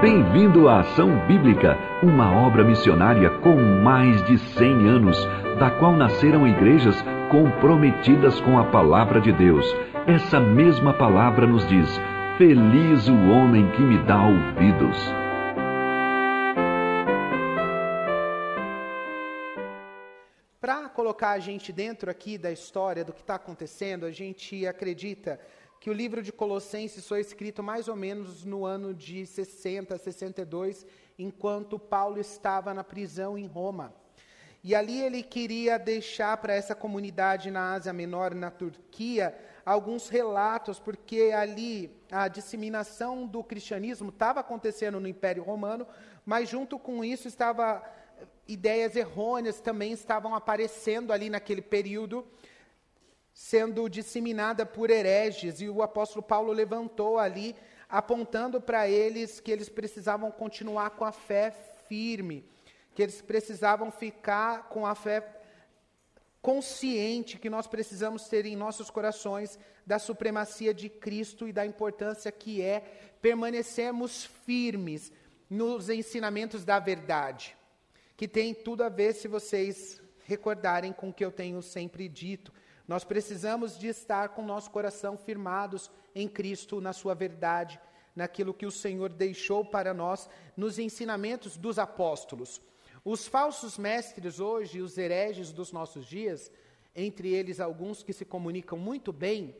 Bem-vindo à Ação Bíblica, uma obra missionária com mais de 100 anos, da qual nasceram igrejas comprometidas com a palavra de Deus. Essa mesma palavra nos diz: Feliz o homem que me dá ouvidos. Para colocar a gente dentro aqui da história do que está acontecendo, a gente acredita que o livro de Colossenses foi escrito mais ou menos no ano de 60, 62, enquanto Paulo estava na prisão em Roma. E ali ele queria deixar para essa comunidade na Ásia Menor, na Turquia, alguns relatos, porque ali a disseminação do cristianismo estava acontecendo no Império Romano, mas junto com isso estava ideias errôneas também estavam aparecendo ali naquele período sendo disseminada por hereges, e o apóstolo Paulo levantou ali, apontando para eles que eles precisavam continuar com a fé firme, que eles precisavam ficar com a fé consciente que nós precisamos ter em nossos corações da supremacia de Cristo e da importância que é permanecermos firmes nos ensinamentos da verdade, que tem tudo a ver se vocês recordarem com o que eu tenho sempre dito nós precisamos de estar com nosso coração firmados em Cristo, na sua verdade, naquilo que o Senhor deixou para nós, nos ensinamentos dos apóstolos. Os falsos mestres hoje, os hereges dos nossos dias, entre eles alguns que se comunicam muito bem,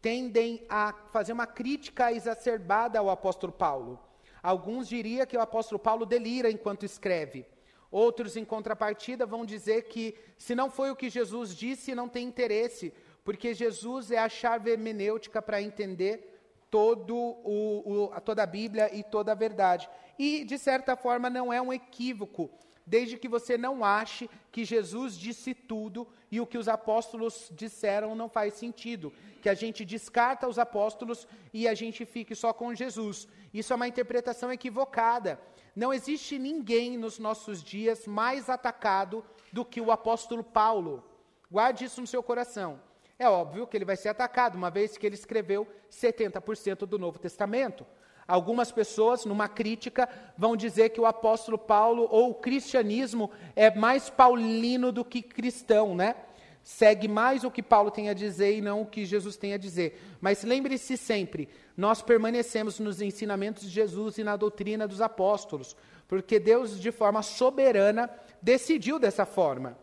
tendem a fazer uma crítica exacerbada ao apóstolo Paulo. Alguns diriam que o apóstolo Paulo delira enquanto escreve. Outros, em contrapartida, vão dizer que se não foi o que Jesus disse, não tem interesse, porque Jesus é a chave hermenêutica para entender todo o, o, toda a Bíblia e toda a verdade. E, de certa forma, não é um equívoco, desde que você não ache que Jesus disse tudo e o que os apóstolos disseram não faz sentido. Que a gente descarta os apóstolos e a gente fique só com Jesus. Isso é uma interpretação equivocada. Não existe ninguém nos nossos dias mais atacado do que o apóstolo Paulo. Guarde isso no seu coração. É óbvio que ele vai ser atacado, uma vez que ele escreveu 70% do Novo Testamento. Algumas pessoas, numa crítica, vão dizer que o apóstolo Paulo ou o cristianismo é mais paulino do que cristão, né? Segue mais o que Paulo tem a dizer e não o que Jesus tem a dizer. Mas lembre-se sempre, nós permanecemos nos ensinamentos de Jesus e na doutrina dos apóstolos, porque Deus, de forma soberana, decidiu dessa forma.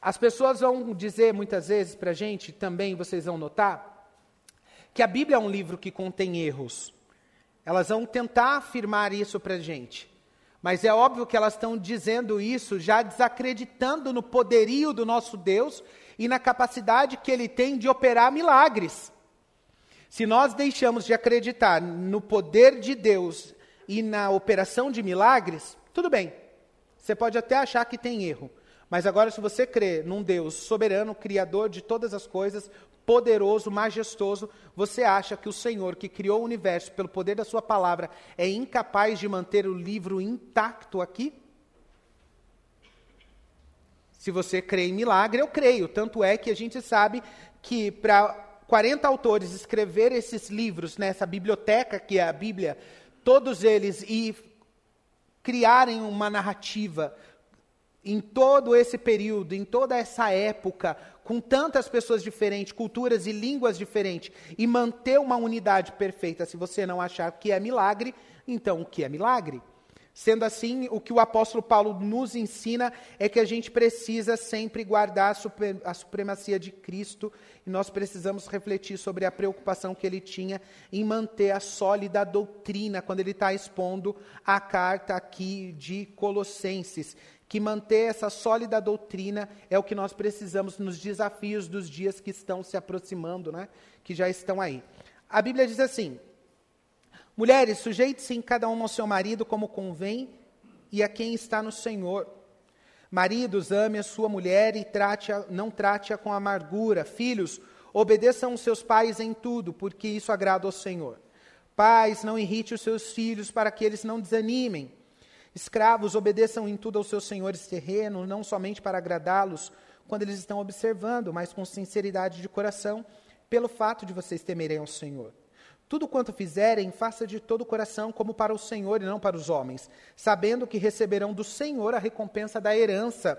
As pessoas vão dizer muitas vezes para a gente, também vocês vão notar, que a Bíblia é um livro que contém erros. Elas vão tentar afirmar isso para a gente. Mas é óbvio que elas estão dizendo isso já desacreditando no poderio do nosso Deus e na capacidade que ele tem de operar milagres. Se nós deixamos de acreditar no poder de Deus e na operação de milagres, tudo bem. Você pode até achar que tem erro. Mas agora, se você crê num Deus soberano, criador de todas as coisas, poderoso, majestoso, você acha que o Senhor que criou o universo pelo poder da sua palavra é incapaz de manter o livro intacto aqui? Se você crê em milagre, eu creio. Tanto é que a gente sabe que para 40 autores escrever esses livros nessa biblioteca que é a Bíblia, todos eles e criarem uma narrativa em todo esse período, em toda essa época, com tantas pessoas diferentes, culturas e línguas diferentes, e manter uma unidade perfeita, se você não achar que é milagre, então o que é milagre? Sendo assim, o que o apóstolo Paulo nos ensina é que a gente precisa sempre guardar a supremacia de Cristo e nós precisamos refletir sobre a preocupação que ele tinha em manter a sólida doutrina quando ele está expondo a carta aqui de Colossenses que manter essa sólida doutrina é o que nós precisamos nos desafios dos dias que estão se aproximando, né? que já estão aí. A Bíblia diz assim: Mulheres, sujeite-se em cada uma ao seu marido como convém e a quem está no Senhor. Maridos, ame a sua mulher e trate não trate-a com amargura. Filhos, obedeçam os seus pais em tudo, porque isso agrada ao Senhor. Pais, não irrite os seus filhos para que eles não desanimem. Escravos, obedeçam em tudo aos seus senhores terrenos, não somente para agradá-los quando eles estão observando, mas com sinceridade de coração, pelo fato de vocês temerem ao Senhor. Tudo quanto fizerem, faça de todo o coração, como para o Senhor e não para os homens, sabendo que receberão do Senhor a recompensa da herança.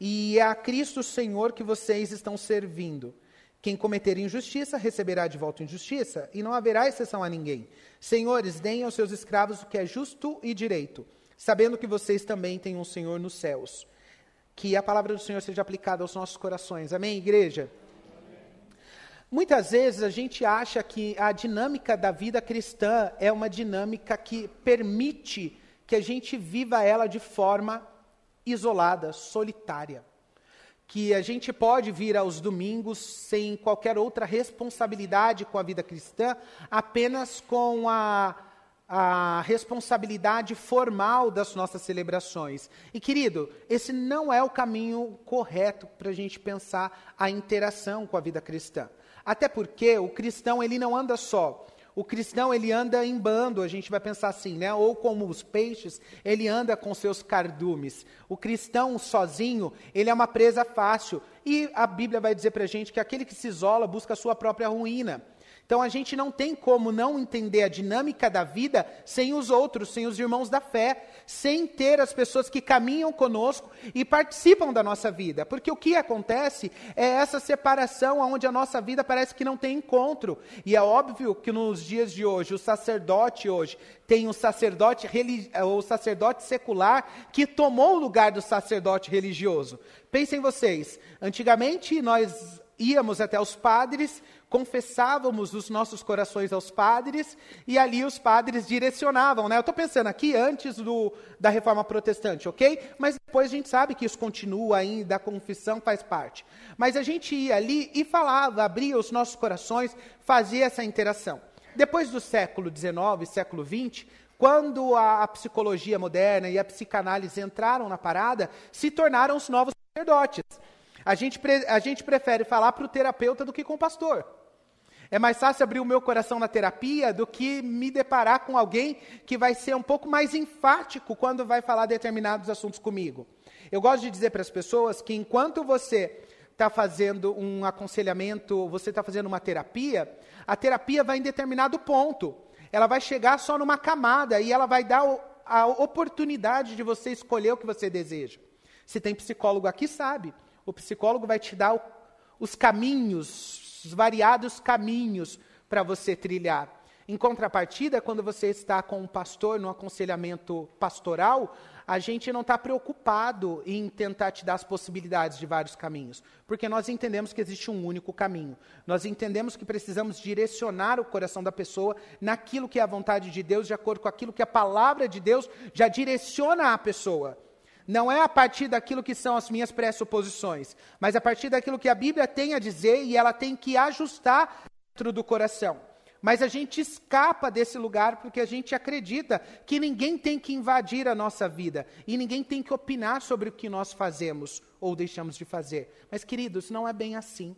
E é a Cristo Senhor que vocês estão servindo. Quem cometer injustiça receberá de volta injustiça, e não haverá exceção a ninguém. Senhores, deem aos seus escravos o que é justo e direito, sabendo que vocês também têm um Senhor nos céus. Que a palavra do Senhor seja aplicada aos nossos corações. Amém, igreja? Muitas vezes a gente acha que a dinâmica da vida cristã é uma dinâmica que permite que a gente viva ela de forma isolada, solitária. Que a gente pode vir aos domingos sem qualquer outra responsabilidade com a vida cristã, apenas com a, a responsabilidade formal das nossas celebrações. E querido, esse não é o caminho correto para a gente pensar a interação com a vida cristã. Até porque o cristão ele não anda só. O cristão ele anda em bando, a gente vai pensar assim, né? Ou como os peixes, ele anda com seus cardumes. O cristão sozinho, ele é uma presa fácil. E a Bíblia vai dizer para a gente que aquele que se isola busca a sua própria ruína. Então a gente não tem como não entender a dinâmica da vida sem os outros, sem os irmãos da fé, sem ter as pessoas que caminham conosco e participam da nossa vida. Porque o que acontece é essa separação onde a nossa vida parece que não tem encontro. E é óbvio que nos dias de hoje, o sacerdote hoje tem o sacerdote, o sacerdote secular que tomou o lugar do sacerdote religioso. Pensem vocês, antigamente nós íamos até os padres, confessávamos os nossos corações aos padres e ali os padres direcionavam, né? Eu estou pensando aqui antes do, da reforma protestante, ok? Mas depois a gente sabe que isso continua ainda, a confissão faz parte. Mas a gente ia ali e falava, abria os nossos corações, fazia essa interação. Depois do século XIX, século XX, quando a, a psicologia moderna e a psicanálise entraram na parada, se tornaram os novos sacerdotes. A gente, a gente prefere falar para o terapeuta do que com o pastor. É mais fácil abrir o meu coração na terapia do que me deparar com alguém que vai ser um pouco mais enfático quando vai falar determinados assuntos comigo. Eu gosto de dizer para as pessoas que enquanto você está fazendo um aconselhamento, você está fazendo uma terapia, a terapia vai em determinado ponto. Ela vai chegar só numa camada e ela vai dar a oportunidade de você escolher o que você deseja. Se tem psicólogo aqui, sabe. O psicólogo vai te dar os caminhos os variados caminhos para você trilhar. Em contrapartida, quando você está com um pastor no aconselhamento pastoral, a gente não está preocupado em tentar te dar as possibilidades de vários caminhos, porque nós entendemos que existe um único caminho. Nós entendemos que precisamos direcionar o coração da pessoa naquilo que é a vontade de Deus, de acordo com aquilo que a palavra de Deus já direciona a pessoa. Não é a partir daquilo que são as minhas pressuposições, mas a partir daquilo que a Bíblia tem a dizer e ela tem que ajustar dentro do coração. Mas a gente escapa desse lugar porque a gente acredita que ninguém tem que invadir a nossa vida e ninguém tem que opinar sobre o que nós fazemos ou deixamos de fazer. Mas, queridos, não é bem assim.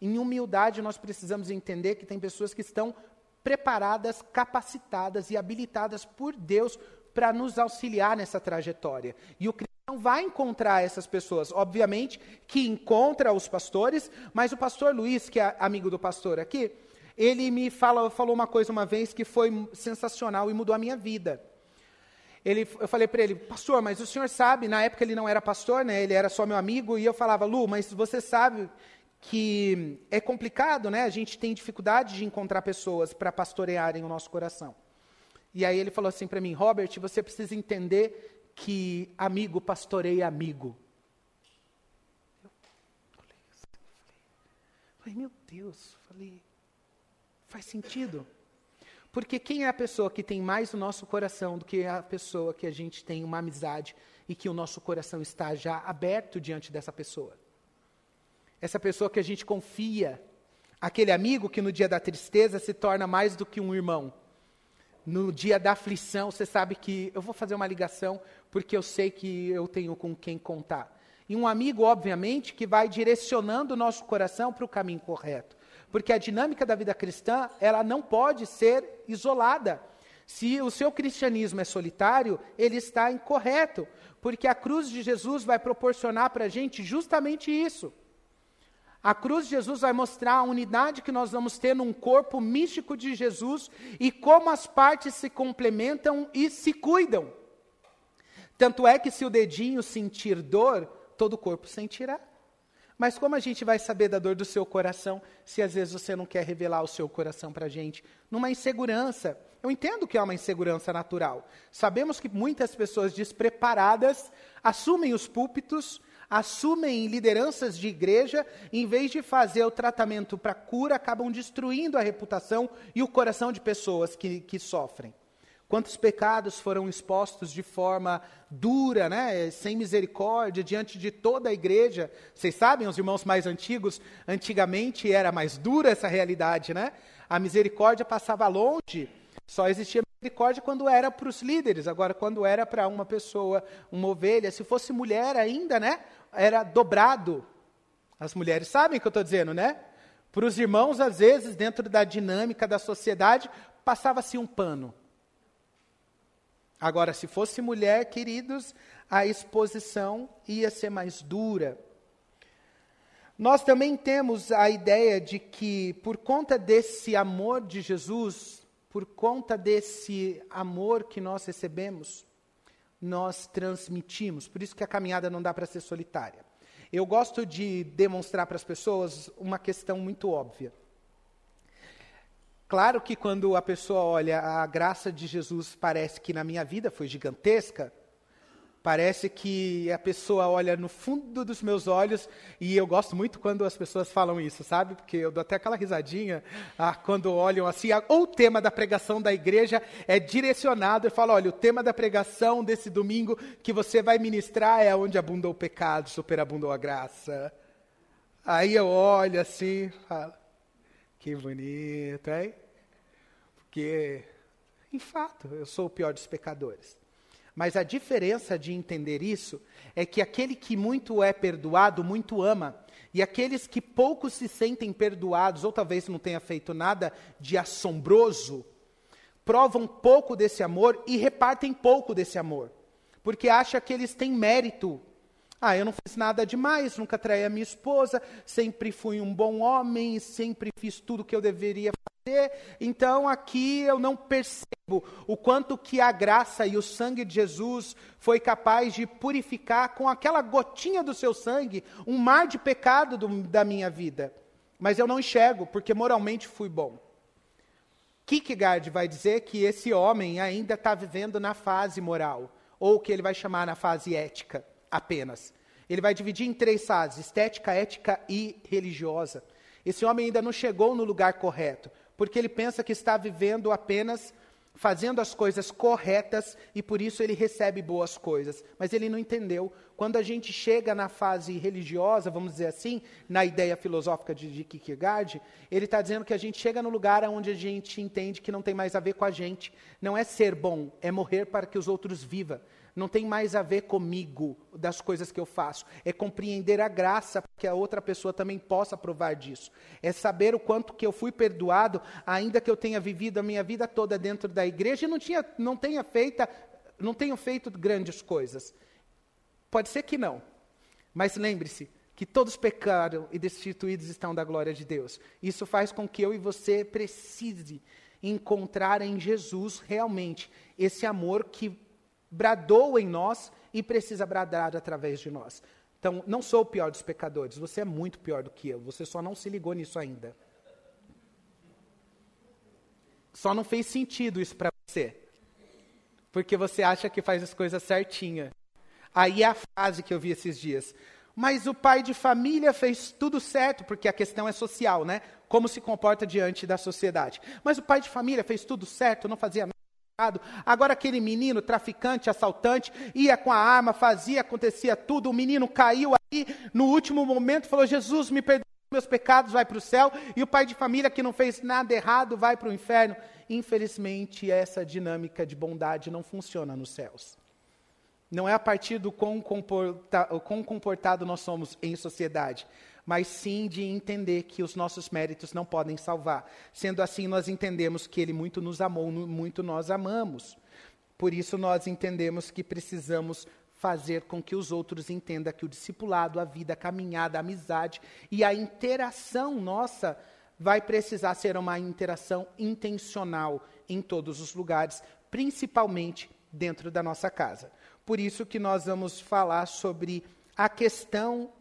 Em humildade, nós precisamos entender que tem pessoas que estão preparadas, capacitadas e habilitadas por Deus para nos auxiliar nessa trajetória. E o cristão vai encontrar essas pessoas, obviamente, que encontra os pastores, mas o pastor Luiz, que é amigo do pastor aqui, ele me fala, falou uma coisa uma vez que foi sensacional e mudou a minha vida. Ele, eu falei para ele, pastor, mas o senhor sabe, na época ele não era pastor, né, ele era só meu amigo, e eu falava, Lu, mas você sabe que é complicado, né? A gente tem dificuldade de encontrar pessoas para pastorearem o nosso coração. E aí ele falou assim para mim, Robert, você precisa entender que amigo pastoreia amigo. Eu falei, falei, meu Deus, falei, faz sentido. Porque quem é a pessoa que tem mais o nosso coração do que a pessoa que a gente tem uma amizade e que o nosso coração está já aberto diante dessa pessoa? Essa pessoa que a gente confia, aquele amigo que no dia da tristeza se torna mais do que um irmão no dia da aflição, você sabe que eu vou fazer uma ligação porque eu sei que eu tenho com quem contar. E um amigo, obviamente, que vai direcionando o nosso coração para o caminho correto. Porque a dinâmica da vida cristã, ela não pode ser isolada. Se o seu cristianismo é solitário, ele está incorreto. Porque a cruz de Jesus vai proporcionar para a gente justamente isso. A cruz de Jesus vai mostrar a unidade que nós vamos ter num corpo místico de Jesus e como as partes se complementam e se cuidam. Tanto é que se o dedinho sentir dor, todo o corpo sentirá. Mas como a gente vai saber da dor do seu coração se às vezes você não quer revelar o seu coração para a gente? Numa insegurança. Eu entendo que é uma insegurança natural. Sabemos que muitas pessoas despreparadas assumem os púlpitos, assumem lideranças de igreja, em vez de fazer o tratamento para cura, acabam destruindo a reputação e o coração de pessoas que, que sofrem. Quantos pecados foram expostos de forma dura, né, sem misericórdia, diante de toda a igreja. Vocês sabem, os irmãos mais antigos, antigamente era mais dura essa realidade, né? A misericórdia passava longe. Só existia misericórdia quando era para os líderes. Agora, quando era para uma pessoa, uma ovelha, se fosse mulher ainda, né? Era dobrado. As mulheres sabem o que eu estou dizendo, né? Para os irmãos, às vezes, dentro da dinâmica da sociedade, passava-se um pano. Agora, se fosse mulher, queridos, a exposição ia ser mais dura. Nós também temos a ideia de que, por conta desse amor de Jesus, por conta desse amor que nós recebemos, nós transmitimos. Por isso que a caminhada não dá para ser solitária. Eu gosto de demonstrar para as pessoas uma questão muito óbvia. Claro que quando a pessoa olha a graça de Jesus, parece que na minha vida foi gigantesca. Parece que a pessoa olha no fundo dos meus olhos, e eu gosto muito quando as pessoas falam isso, sabe? Porque eu dou até aquela risadinha ah, quando olham assim. Ah, ou o tema da pregação da igreja é direcionado e fala: olha, o tema da pregação desse domingo que você vai ministrar é onde abundou o pecado, superabundou a graça. Aí eu olho assim, falo, que bonito, hein? Porque, em fato, eu sou o pior dos pecadores. Mas a diferença de entender isso é que aquele que muito é perdoado, muito ama. E aqueles que pouco se sentem perdoados, ou talvez não tenha feito nada de assombroso, provam pouco desse amor e repartem pouco desse amor. Porque acha que eles têm mérito. Ah, eu não fiz nada demais, nunca traí a minha esposa, sempre fui um bom homem, sempre fiz tudo o que eu deveria então aqui eu não percebo o quanto que a graça e o sangue de Jesus foi capaz de purificar com aquela gotinha do seu sangue um mar de pecado do, da minha vida. Mas eu não enxergo, porque moralmente fui bom. Kierkegaard vai dizer que esse homem ainda está vivendo na fase moral, ou o que ele vai chamar na fase ética apenas. Ele vai dividir em três fases: estética, ética e religiosa. Esse homem ainda não chegou no lugar correto porque ele pensa que está vivendo apenas fazendo as coisas corretas e por isso ele recebe boas coisas. Mas ele não entendeu. Quando a gente chega na fase religiosa, vamos dizer assim, na ideia filosófica de, de Kierkegaard, ele está dizendo que a gente chega no lugar onde a gente entende que não tem mais a ver com a gente. Não é ser bom, é morrer para que os outros vivam não tem mais a ver comigo, das coisas que eu faço. É compreender a graça que a outra pessoa também possa provar disso. É saber o quanto que eu fui perdoado, ainda que eu tenha vivido a minha vida toda dentro da igreja e não, tinha, não tenha feita, não tenho feito grandes coisas. Pode ser que não. Mas lembre-se, que todos pecaram e destituídos estão da glória de Deus. Isso faz com que eu e você precise encontrar em Jesus realmente esse amor que bradou em nós e precisa bradar através de nós. Então, não sou o pior dos pecadores, você é muito pior do que eu, você só não se ligou nisso ainda. Só não fez sentido isso para você. Porque você acha que faz as coisas certinha. Aí é a frase que eu vi esses dias. Mas o pai de família fez tudo certo, porque a questão é social, né? Como se comporta diante da sociedade. Mas o pai de família fez tudo certo, não fazia nada Agora aquele menino, traficante, assaltante, ia com a arma, fazia, acontecia tudo. O menino caiu aí, no último momento, falou: Jesus, me perdoe meus pecados, vai para o céu. E o pai de família que não fez nada errado vai para o inferno. Infelizmente, essa dinâmica de bondade não funciona nos céus. Não é a partir do quão comportado nós somos em sociedade, mas sim de entender que os nossos méritos não podem salvar. Sendo assim, nós entendemos que Ele muito nos amou, muito nós amamos. Por isso, nós entendemos que precisamos fazer com que os outros entendam que o discipulado, a vida, a caminhada, a amizade e a interação nossa vai precisar ser uma interação intencional em todos os lugares, principalmente dentro da nossa casa. Por isso que nós vamos falar sobre a questão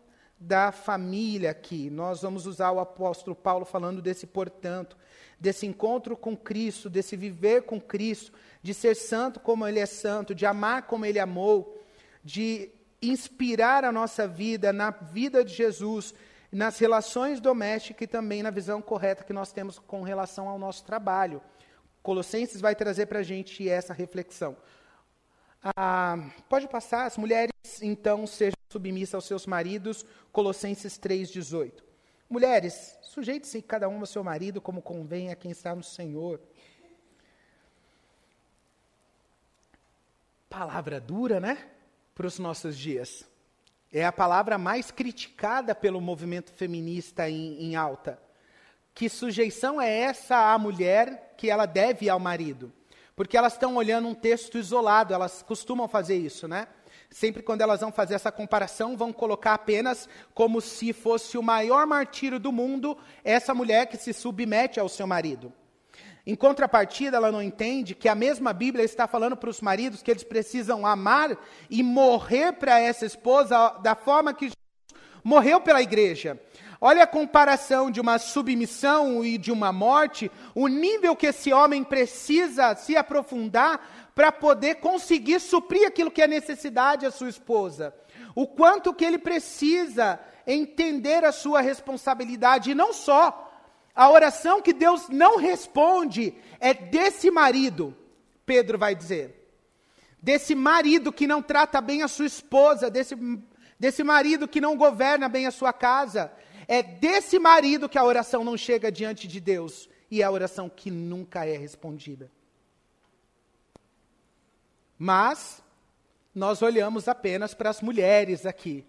da família aqui. Nós vamos usar o apóstolo Paulo falando desse portanto, desse encontro com Cristo, desse viver com Cristo, de ser santo como ele é santo, de amar como ele amou, de inspirar a nossa vida na vida de Jesus, nas relações domésticas e também na visão correta que nós temos com relação ao nosso trabalho. Colossenses vai trazer para a gente essa reflexão. Ah, pode passar, as mulheres então sejam submissas aos seus maridos, Colossenses 3,18. Mulheres, sujeite-se cada um ao seu marido como convém a quem está no Senhor. Palavra dura, né? Para os nossos dias. É a palavra mais criticada pelo movimento feminista em, em alta. Que sujeição é essa à mulher que ela deve ao marido? Porque elas estão olhando um texto isolado, elas costumam fazer isso, né? Sempre quando elas vão fazer essa comparação, vão colocar apenas como se fosse o maior martírio do mundo essa mulher que se submete ao seu marido. Em contrapartida, ela não entende que a mesma Bíblia está falando para os maridos que eles precisam amar e morrer para essa esposa da forma que Jesus morreu pela igreja. Olha a comparação de uma submissão e de uma morte, o nível que esse homem precisa se aprofundar para poder conseguir suprir aquilo que é necessidade à sua esposa. O quanto que ele precisa entender a sua responsabilidade, e não só a oração que Deus não responde é desse marido, Pedro vai dizer. Desse marido que não trata bem a sua esposa, desse, desse marido que não governa bem a sua casa. É desse marido que a oração não chega diante de Deus e é a oração que nunca é respondida. Mas nós olhamos apenas para as mulheres aqui.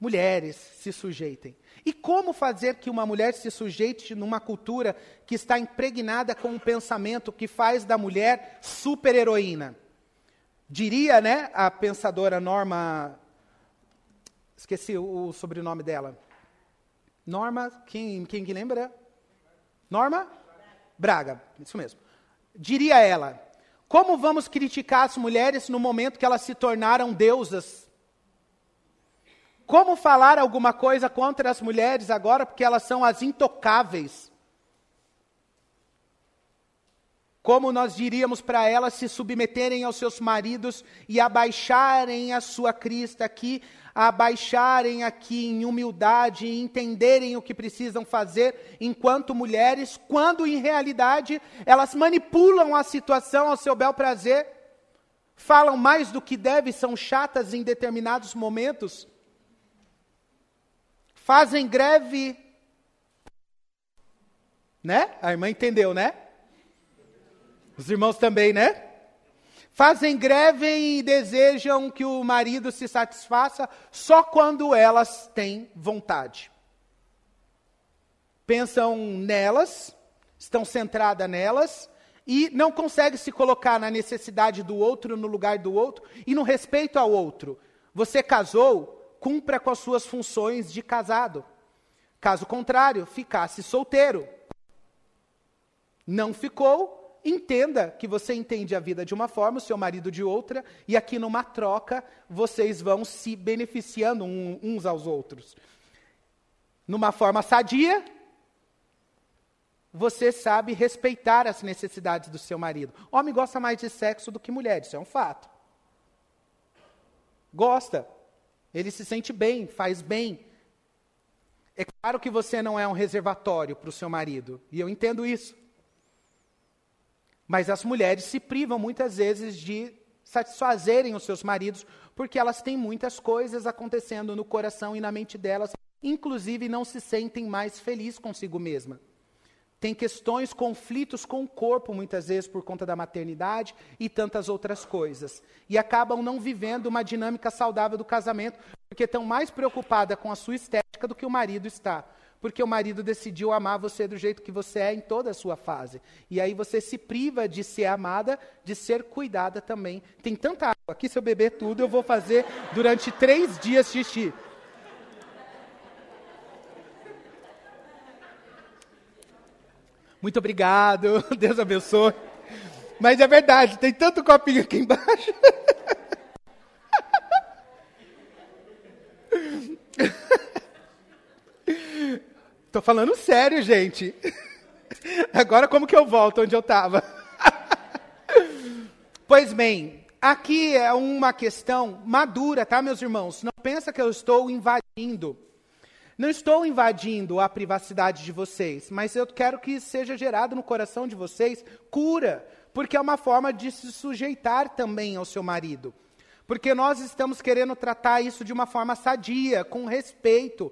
Mulheres se sujeitem. E como fazer que uma mulher se sujeite numa cultura que está impregnada com um pensamento que faz da mulher super-heroína? Diria, né, a pensadora Norma. Esqueci o, sobrenome dela. Norma, quem, quem lembra? Norma? Braga, isso mesmo. Diria ela: como vamos criticar as mulheres no momento que elas se tornaram deusas como falar alguma coisa contra as mulheres agora, porque elas são as intocáveis? Como nós diríamos para elas se submeterem aos seus maridos e abaixarem a sua crista aqui, abaixarem aqui em humildade e entenderem o que precisam fazer enquanto mulheres, quando em realidade elas manipulam a situação ao seu bel prazer, falam mais do que deve, são chatas em determinados momentos fazem greve. Né? A irmã entendeu, né? Os irmãos também, né? Fazem greve e desejam que o marido se satisfaça só quando elas têm vontade. Pensam nelas, estão centradas nelas e não conseguem se colocar na necessidade do outro, no lugar do outro e no respeito ao outro. Você casou, cumpra com as suas funções de casado. Caso contrário, ficasse solteiro. Não ficou, entenda que você entende a vida de uma forma, o seu marido de outra, e aqui numa troca vocês vão se beneficiando uns aos outros. Numa forma sadia, você sabe respeitar as necessidades do seu marido. Homem gosta mais de sexo do que mulher, isso é um fato. Gosta. Ele se sente bem, faz bem. É claro que você não é um reservatório para o seu marido, e eu entendo isso. Mas as mulheres se privam muitas vezes de satisfazerem os seus maridos, porque elas têm muitas coisas acontecendo no coração e na mente delas, inclusive não se sentem mais felizes consigo mesma tem questões, conflitos com o corpo, muitas vezes por conta da maternidade e tantas outras coisas. E acabam não vivendo uma dinâmica saudável do casamento, porque estão mais preocupadas com a sua estética do que o marido está. Porque o marido decidiu amar você do jeito que você é em toda a sua fase. E aí você se priva de ser amada, de ser cuidada também. Tem tanta água aqui, se eu beber tudo, eu vou fazer durante três dias xixi. Muito obrigado, Deus abençoe. Mas é verdade, tem tanto copinho aqui embaixo. Tô falando sério, gente. Agora como que eu volto onde eu estava? pois bem, aqui é uma questão madura, tá, meus irmãos? Não pensa que eu estou invadindo. Não estou invadindo a privacidade de vocês, mas eu quero que seja gerado no coração de vocês cura, porque é uma forma de se sujeitar também ao seu marido. Porque nós estamos querendo tratar isso de uma forma sadia, com respeito,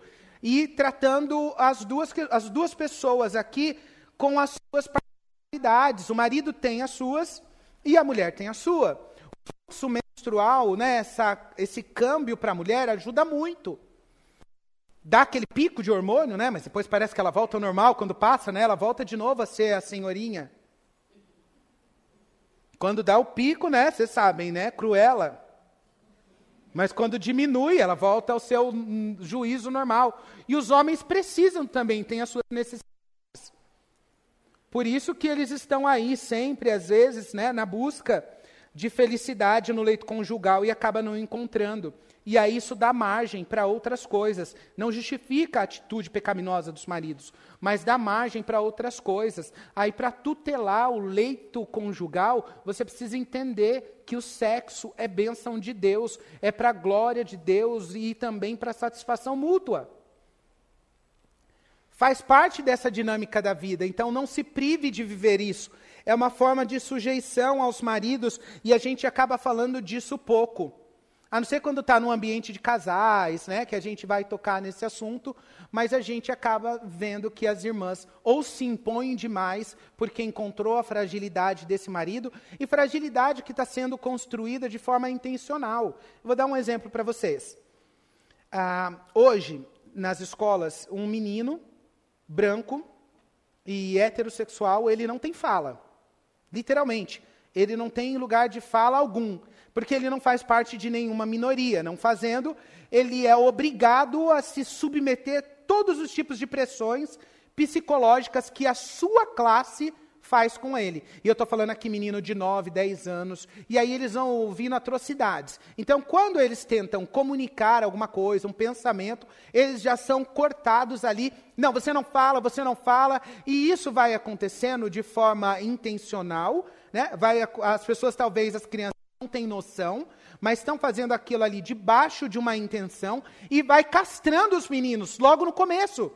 e tratando as duas, as duas pessoas aqui com as suas particularidades. O marido tem as suas e a mulher tem a sua. O fluxo menstrual, né, essa, esse câmbio para a mulher ajuda muito. Dá aquele pico de hormônio, né, mas depois parece que ela volta ao normal quando passa, né, ela volta de novo a ser a senhorinha. Quando dá o pico, né, vocês sabem, né, cruela. Mas quando diminui, ela volta ao seu hum, juízo normal. E os homens precisam também, têm as suas necessidades. Por isso que eles estão aí sempre, às vezes, né, na busca de felicidade no leito conjugal e acaba não encontrando. E aí isso dá margem para outras coisas. Não justifica a atitude pecaminosa dos maridos, mas dá margem para outras coisas. Aí, para tutelar o leito conjugal, você precisa entender que o sexo é bênção de Deus, é para a glória de Deus e também para satisfação mútua. Faz parte dessa dinâmica da vida, então não se prive de viver isso. É uma forma de sujeição aos maridos e a gente acaba falando disso pouco. A não ser quando está no ambiente de casais, né, que a gente vai tocar nesse assunto, mas a gente acaba vendo que as irmãs ou se impõem demais porque encontrou a fragilidade desse marido, e fragilidade que está sendo construída de forma intencional. Vou dar um exemplo para vocês. Ah, hoje, nas escolas, um menino branco e heterossexual, ele não tem fala. Literalmente. Ele não tem lugar de fala algum porque ele não faz parte de nenhuma minoria. Não fazendo, ele é obrigado a se submeter a todos os tipos de pressões psicológicas que a sua classe faz com ele. E eu estou falando aqui menino de 9, 10 anos, e aí eles vão ouvindo atrocidades. Então, quando eles tentam comunicar alguma coisa, um pensamento, eles já são cortados ali. Não, você não fala, você não fala, e isso vai acontecendo de forma intencional, né? Vai, as pessoas, talvez as crianças não têm noção, mas estão fazendo aquilo ali debaixo de uma intenção e vai castrando os meninos logo no começo.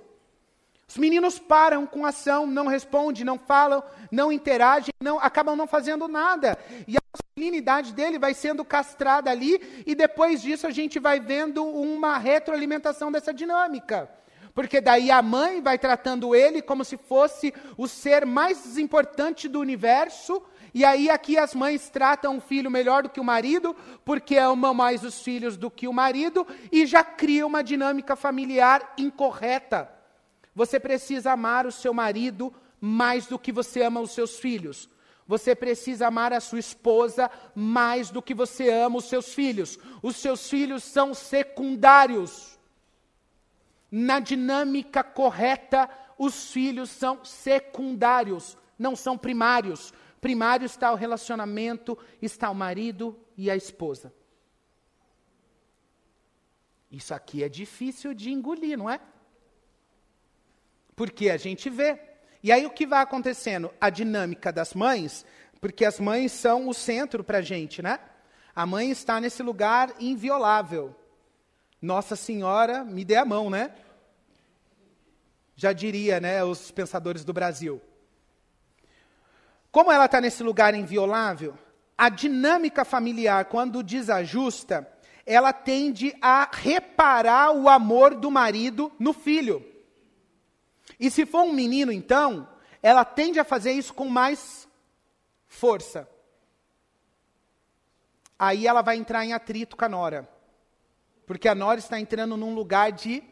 Os meninos param com ação, não respondem, não falam, não interagem, não, acabam não fazendo nada. E a masculinidade dele vai sendo castrada ali, e depois disso a gente vai vendo uma retroalimentação dessa dinâmica. Porque daí a mãe vai tratando ele como se fosse o ser mais importante do universo, e aí aqui as mães tratam o filho melhor do que o marido, porque amam mais os filhos do que o marido, e já cria uma dinâmica familiar incorreta. Você precisa amar o seu marido mais do que você ama os seus filhos. Você precisa amar a sua esposa mais do que você ama os seus filhos. Os seus filhos são secundários. Na dinâmica correta, os filhos são secundários, não são primários. Primário está o relacionamento, está o marido e a esposa. Isso aqui é difícil de engolir, não é? Porque a gente vê. E aí o que vai acontecendo? A dinâmica das mães, porque as mães são o centro para a gente, né? A mãe está nesse lugar inviolável. Nossa Senhora, me dê a mão, né? Já diria, né, os pensadores do Brasil. Como ela está nesse lugar inviolável, a dinâmica familiar, quando desajusta, ela tende a reparar o amor do marido no filho. E se for um menino, então, ela tende a fazer isso com mais força. Aí ela vai entrar em atrito com a nora. Porque a nora está entrando num lugar de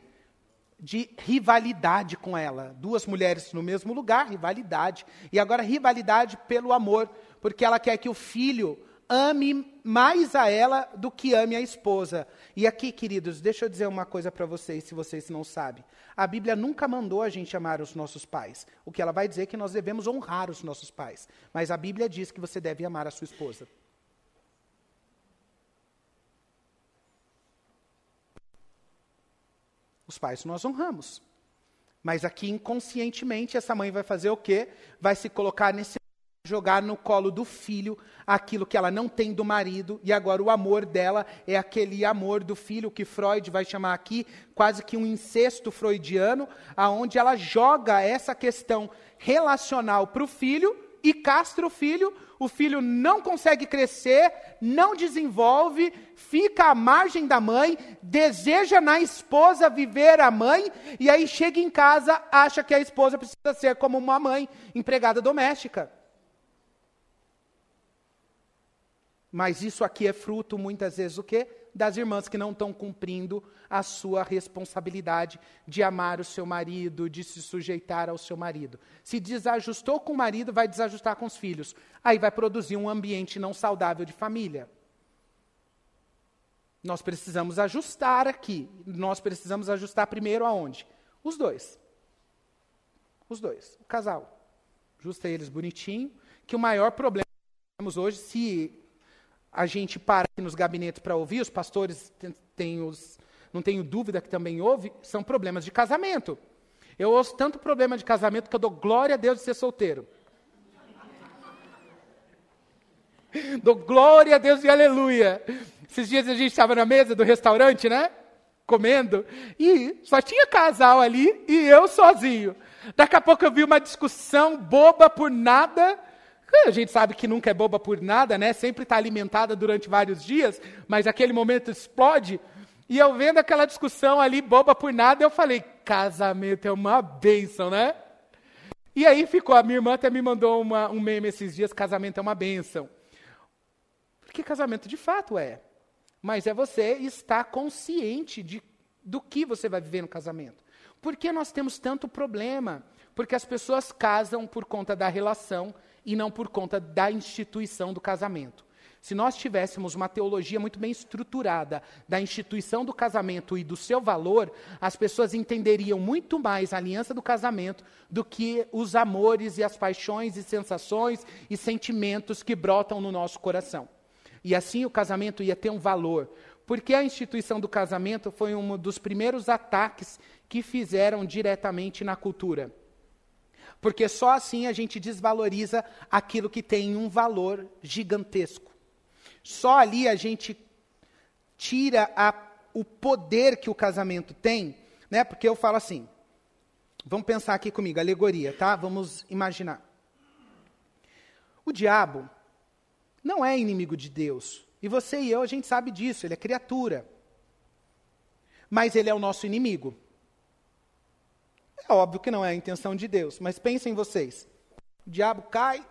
de rivalidade com ela. Duas mulheres no mesmo lugar, rivalidade. E agora rivalidade pelo amor, porque ela quer que o filho ame mais a ela do que ame a esposa. E aqui, queridos, deixa eu dizer uma coisa para vocês, se vocês não sabem. A Bíblia nunca mandou a gente amar os nossos pais. O que ela vai dizer é que nós devemos honrar os nossos pais. Mas a Bíblia diz que você deve amar a sua esposa. Os pais nós honramos. Mas aqui inconscientemente essa mãe vai fazer o quê? Vai se colocar nesse jogar no colo do filho aquilo que ela não tem do marido, e agora o amor dela é aquele amor do filho que Freud vai chamar aqui quase que um incesto freudiano, aonde ela joga essa questão relacional para o filho e castra o filho, o filho não consegue crescer, não desenvolve, fica à margem da mãe, deseja na esposa viver a mãe, e aí chega em casa, acha que a esposa precisa ser como uma mãe, empregada doméstica. Mas isso aqui é fruto, muitas vezes, o quê? Das irmãs que não estão cumprindo a sua responsabilidade de amar o seu marido, de se sujeitar ao seu marido. Se desajustou com o marido, vai desajustar com os filhos. Aí vai produzir um ambiente não saudável de família. Nós precisamos ajustar aqui. Nós precisamos ajustar primeiro aonde? Os dois. Os dois. O casal. Ajusta eles bonitinho. Que o maior problema que temos hoje, se a gente para aqui nos gabinetes para ouvir, os pastores têm os, não tenho dúvida que também ouve, são problemas de casamento. Eu ouço tanto problema de casamento que eu dou glória a Deus de ser solteiro. dou glória a Deus e aleluia. Esses dias a gente estava na mesa do restaurante, né? Comendo, e só tinha casal ali e eu sozinho. Daqui a pouco eu vi uma discussão boba por nada a gente sabe que nunca é boba por nada, né? Sempre está alimentada durante vários dias, mas aquele momento explode. E eu vendo aquela discussão ali, boba por nada, eu falei: casamento é uma bênção, né? E aí ficou, a minha irmã até me mandou uma, um meme esses dias: casamento é uma bênção. Porque casamento de fato é. Mas é você estar consciente de, do que você vai viver no casamento. Por que nós temos tanto problema? Porque as pessoas casam por conta da relação e não por conta da instituição do casamento. Se nós tivéssemos uma teologia muito bem estruturada da instituição do casamento e do seu valor, as pessoas entenderiam muito mais a aliança do casamento do que os amores e as paixões e sensações e sentimentos que brotam no nosso coração. E assim o casamento ia ter um valor, porque a instituição do casamento foi um dos primeiros ataques que fizeram diretamente na cultura. Porque só assim a gente desvaloriza aquilo que tem um valor gigantesco. Só ali a gente tira a, o poder que o casamento tem, né? Porque eu falo assim, vamos pensar aqui comigo, alegoria, tá? Vamos imaginar. O diabo não é inimigo de Deus. E você e eu, a gente sabe disso, ele é criatura. Mas ele é o nosso inimigo. É óbvio que não é a intenção de Deus, mas pensem vocês. O diabo cai,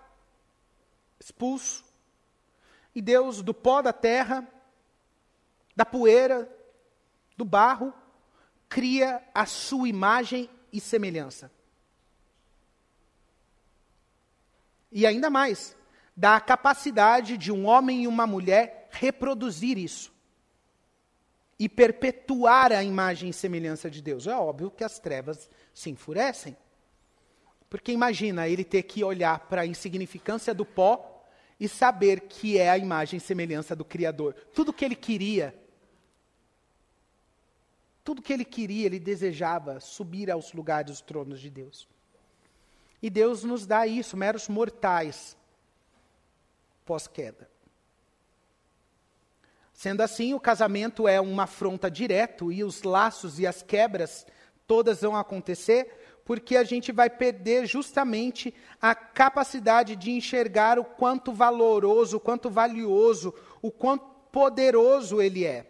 expulso, e Deus, do pó da terra, da poeira, do barro, cria a sua imagem e semelhança. E ainda mais, dá a capacidade de um homem e uma mulher reproduzir isso e perpetuar a imagem e semelhança de Deus. É óbvio que as trevas se enfurecem. Porque imagina ele ter que olhar para a insignificância do pó e saber que é a imagem e semelhança do Criador. Tudo que ele queria, tudo que ele queria, ele desejava subir aos lugares dos tronos de Deus. E Deus nos dá isso, meros mortais, pós-queda. Sendo assim, o casamento é uma afronta direto e os laços e as quebras todas vão acontecer, porque a gente vai perder justamente a capacidade de enxergar o quanto valoroso, o quanto valioso, o quanto poderoso ele é.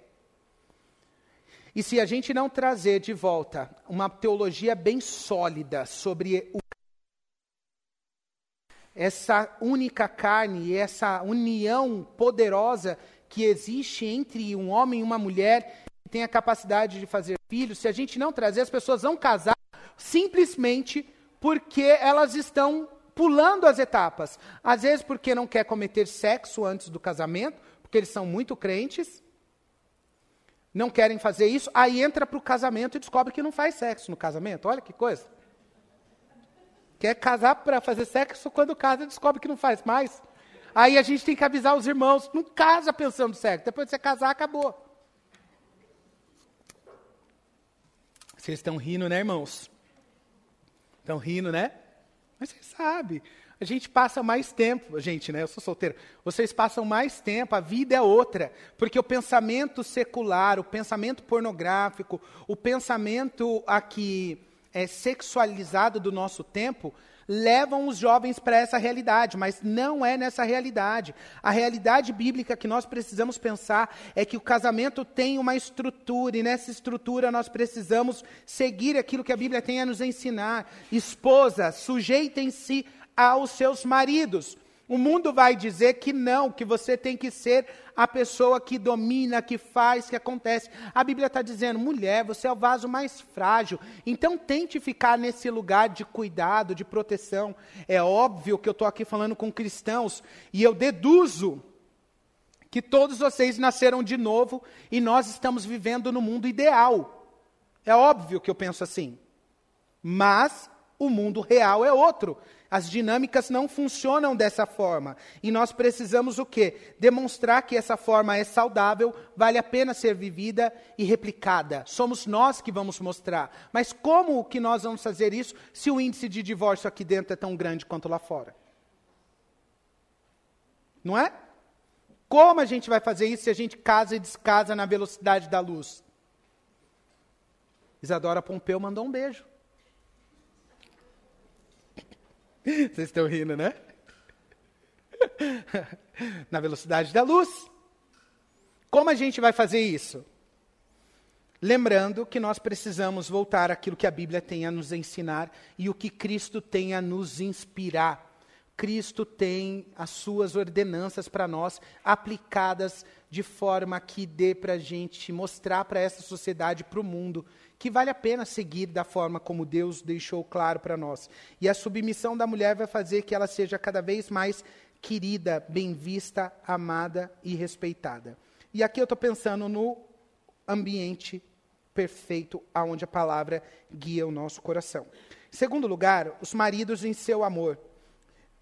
E se a gente não trazer de volta uma teologia bem sólida sobre o essa única carne, essa união poderosa que existe entre um homem e uma mulher que tem a capacidade de fazer filhos, se a gente não trazer, as pessoas vão casar simplesmente porque elas estão pulando as etapas. Às vezes porque não quer cometer sexo antes do casamento, porque eles são muito crentes, não querem fazer isso, aí entra para o casamento e descobre que não faz sexo no casamento. Olha que coisa. Quer casar para fazer sexo, quando casa descobre que não faz mais. Aí a gente tem que avisar os irmãos, não casa pensando sexo, depois de você casar, acabou. Vocês estão rindo, né, irmãos? Estão rindo, né? Mas vocês sabem, a gente passa mais tempo, gente, né? Eu sou solteiro. Vocês passam mais tempo, a vida é outra. Porque o pensamento secular, o pensamento pornográfico, o pensamento aqui é, sexualizado do nosso tempo, levam os jovens para essa realidade, mas não é nessa realidade. A realidade bíblica que nós precisamos pensar é que o casamento tem uma estrutura, e nessa estrutura nós precisamos seguir aquilo que a Bíblia tem a nos ensinar. Esposa, sujeitem-se aos seus maridos. O mundo vai dizer que não, que você tem que ser a pessoa que domina, que faz, que acontece. A Bíblia está dizendo, mulher, você é o vaso mais frágil. Então tente ficar nesse lugar de cuidado, de proteção. É óbvio que eu estou aqui falando com cristãos e eu deduzo que todos vocês nasceram de novo e nós estamos vivendo no mundo ideal. É óbvio que eu penso assim. Mas o mundo real é outro. As dinâmicas não funcionam dessa forma. E nós precisamos o quê? Demonstrar que essa forma é saudável, vale a pena ser vivida e replicada. Somos nós que vamos mostrar. Mas como que nós vamos fazer isso se o índice de divórcio aqui dentro é tão grande quanto lá fora? Não é? Como a gente vai fazer isso se a gente casa e descasa na velocidade da luz? Isadora Pompeu mandou um beijo. Vocês estão rindo, né? Na velocidade da luz. Como a gente vai fazer isso? Lembrando que nós precisamos voltar àquilo que a Bíblia tem a nos ensinar e o que Cristo tem a nos inspirar. Cristo tem as suas ordenanças para nós aplicadas de forma que dê para a gente mostrar para essa sociedade, para o mundo, que vale a pena seguir da forma como Deus deixou claro para nós. E a submissão da mulher vai fazer que ela seja cada vez mais querida, bem vista, amada e respeitada. E aqui eu estou pensando no ambiente perfeito aonde a palavra guia o nosso coração. Em segundo lugar, os maridos em seu amor.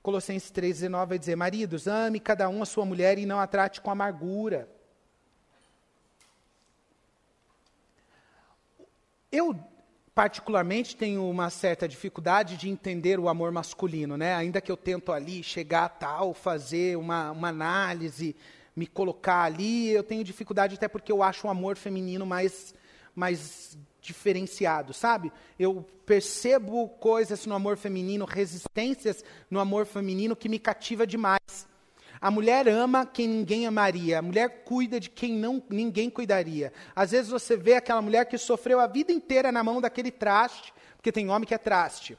Colossenses 3,19 vai dizer: Maridos, ame cada um a sua mulher e não a trate com amargura. Eu, particularmente, tenho uma certa dificuldade de entender o amor masculino, né? Ainda que eu tento ali chegar a tal, fazer uma, uma análise, me colocar ali, eu tenho dificuldade até porque eu acho o amor feminino mais, mais diferenciado, sabe? Eu percebo coisas no amor feminino, resistências no amor feminino que me cativa demais. A mulher ama quem ninguém amaria. A mulher cuida de quem não, ninguém cuidaria. Às vezes você vê aquela mulher que sofreu a vida inteira na mão daquele traste, porque tem homem que é traste.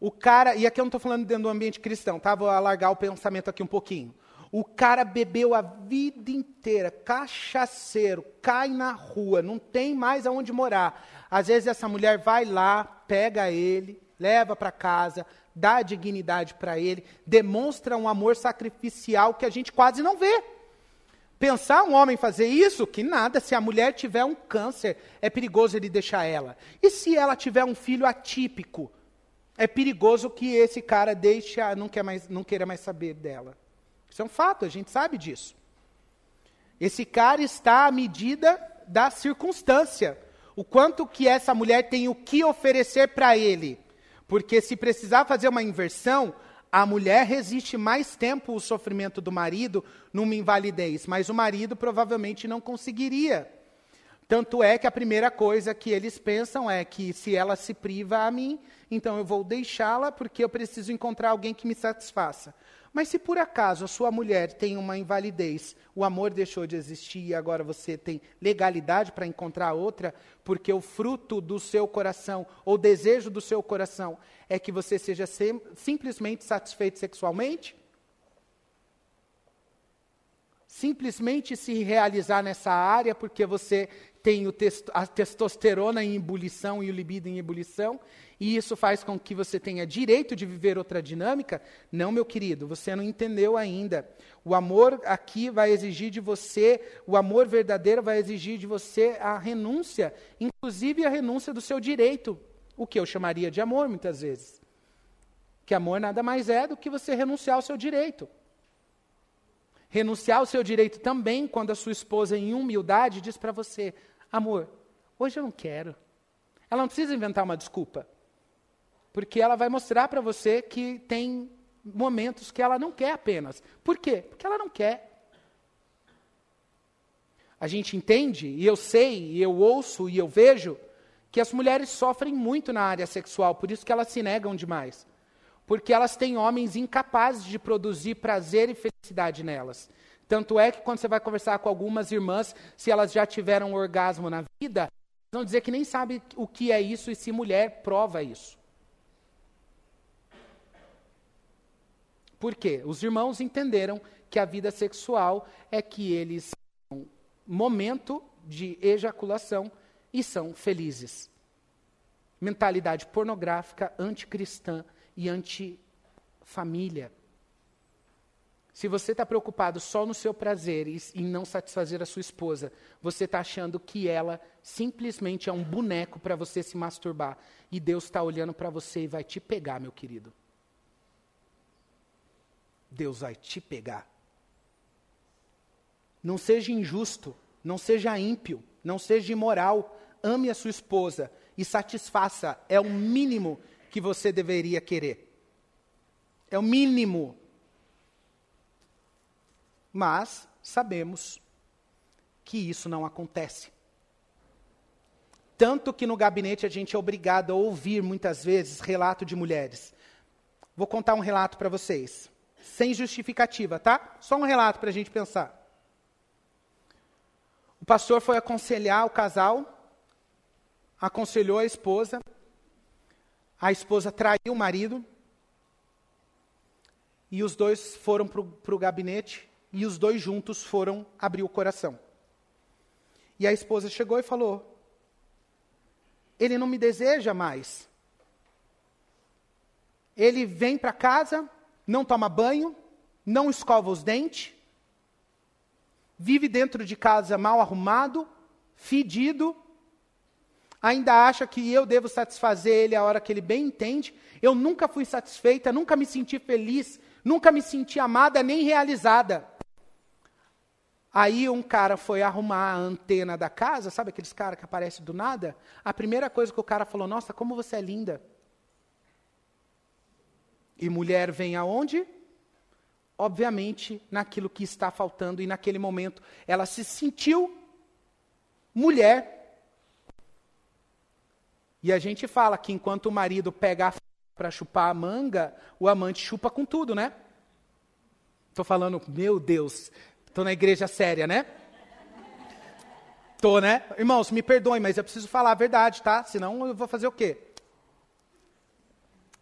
O cara, e aqui eu não estou falando dentro do ambiente cristão, tá? Vou alargar o pensamento aqui um pouquinho. O cara bebeu a vida inteira, cachaceiro, cai na rua, não tem mais aonde morar. Às vezes essa mulher vai lá, pega ele, leva para casa, dá dignidade para ele, demonstra um amor sacrificial que a gente quase não vê. Pensar um homem fazer isso, que nada, se a mulher tiver um câncer, é perigoso ele deixar ela. E se ela tiver um filho atípico, é perigoso que esse cara deixe, não, quer mais, não queira mais saber dela. Isso é um fato, a gente sabe disso. Esse cara está à medida da circunstância. O quanto que essa mulher tem o que oferecer para ele. Porque se precisar fazer uma inversão, a mulher resiste mais tempo o sofrimento do marido numa invalidez, mas o marido provavelmente não conseguiria. Tanto é que a primeira coisa que eles pensam é que se ela se priva a mim, então eu vou deixá-la porque eu preciso encontrar alguém que me satisfaça. Mas se por acaso a sua mulher tem uma invalidez, o amor deixou de existir e agora você tem legalidade para encontrar outra, porque o fruto do seu coração, ou desejo do seu coração, é que você seja simplesmente satisfeito sexualmente? simplesmente se realizar nessa área porque você tem a testosterona em ebulição e o libido em ebulição, e isso faz com que você tenha direito de viver outra dinâmica? Não, meu querido, você não entendeu ainda. O amor aqui vai exigir de você, o amor verdadeiro vai exigir de você a renúncia, inclusive a renúncia do seu direito, o que eu chamaria de amor muitas vezes. Que amor nada mais é do que você renunciar ao seu direito. Renunciar ao seu direito também quando a sua esposa, em humildade, diz para você: Amor, hoje eu não quero. Ela não precisa inventar uma desculpa. Porque ela vai mostrar para você que tem momentos que ela não quer apenas. Por quê? Porque ela não quer. A gente entende, e eu sei, e eu ouço, e eu vejo, que as mulheres sofrem muito na área sexual, por isso que elas se negam demais. Porque elas têm homens incapazes de produzir prazer e felicidade nelas. Tanto é que quando você vai conversar com algumas irmãs, se elas já tiveram um orgasmo na vida, vão dizer que nem sabe o que é isso e se mulher prova isso. Por quê? Os irmãos entenderam que a vida sexual é que eles são momento de ejaculação e são felizes. Mentalidade pornográfica, anticristã e antifamília. Se você está preocupado só no seu prazer e em não satisfazer a sua esposa, você está achando que ela simplesmente é um boneco para você se masturbar. E Deus está olhando para você e vai te pegar, meu querido. Deus vai te pegar. Não seja injusto, não seja ímpio, não seja imoral. Ame a sua esposa e satisfaça. É o mínimo que você deveria querer. É o mínimo mas sabemos que isso não acontece. Tanto que no gabinete a gente é obrigado a ouvir muitas vezes relato de mulheres. Vou contar um relato para vocês, sem justificativa, tá? Só um relato para a gente pensar. O pastor foi aconselhar o casal, aconselhou a esposa, a esposa traiu o marido, e os dois foram para o gabinete e os dois juntos foram abrir o coração. E a esposa chegou e falou: Ele não me deseja mais. Ele vem para casa, não toma banho, não escova os dentes, vive dentro de casa mal arrumado, fedido, ainda acha que eu devo satisfazer ele a hora que ele bem entende. Eu nunca fui satisfeita, nunca me senti feliz, nunca me senti amada nem realizada. Aí um cara foi arrumar a antena da casa, sabe aqueles caras que aparecem do nada? A primeira coisa que o cara falou: Nossa, como você é linda. E mulher vem aonde? Obviamente, naquilo que está faltando, e naquele momento ela se sentiu mulher. E a gente fala que enquanto o marido pega para chupar a manga, o amante chupa com tudo, né? Estou falando, meu Deus, Estou na igreja séria, né? Tô, né? Irmãos, me perdoem, mas eu preciso falar a verdade, tá? Senão eu vou fazer o quê?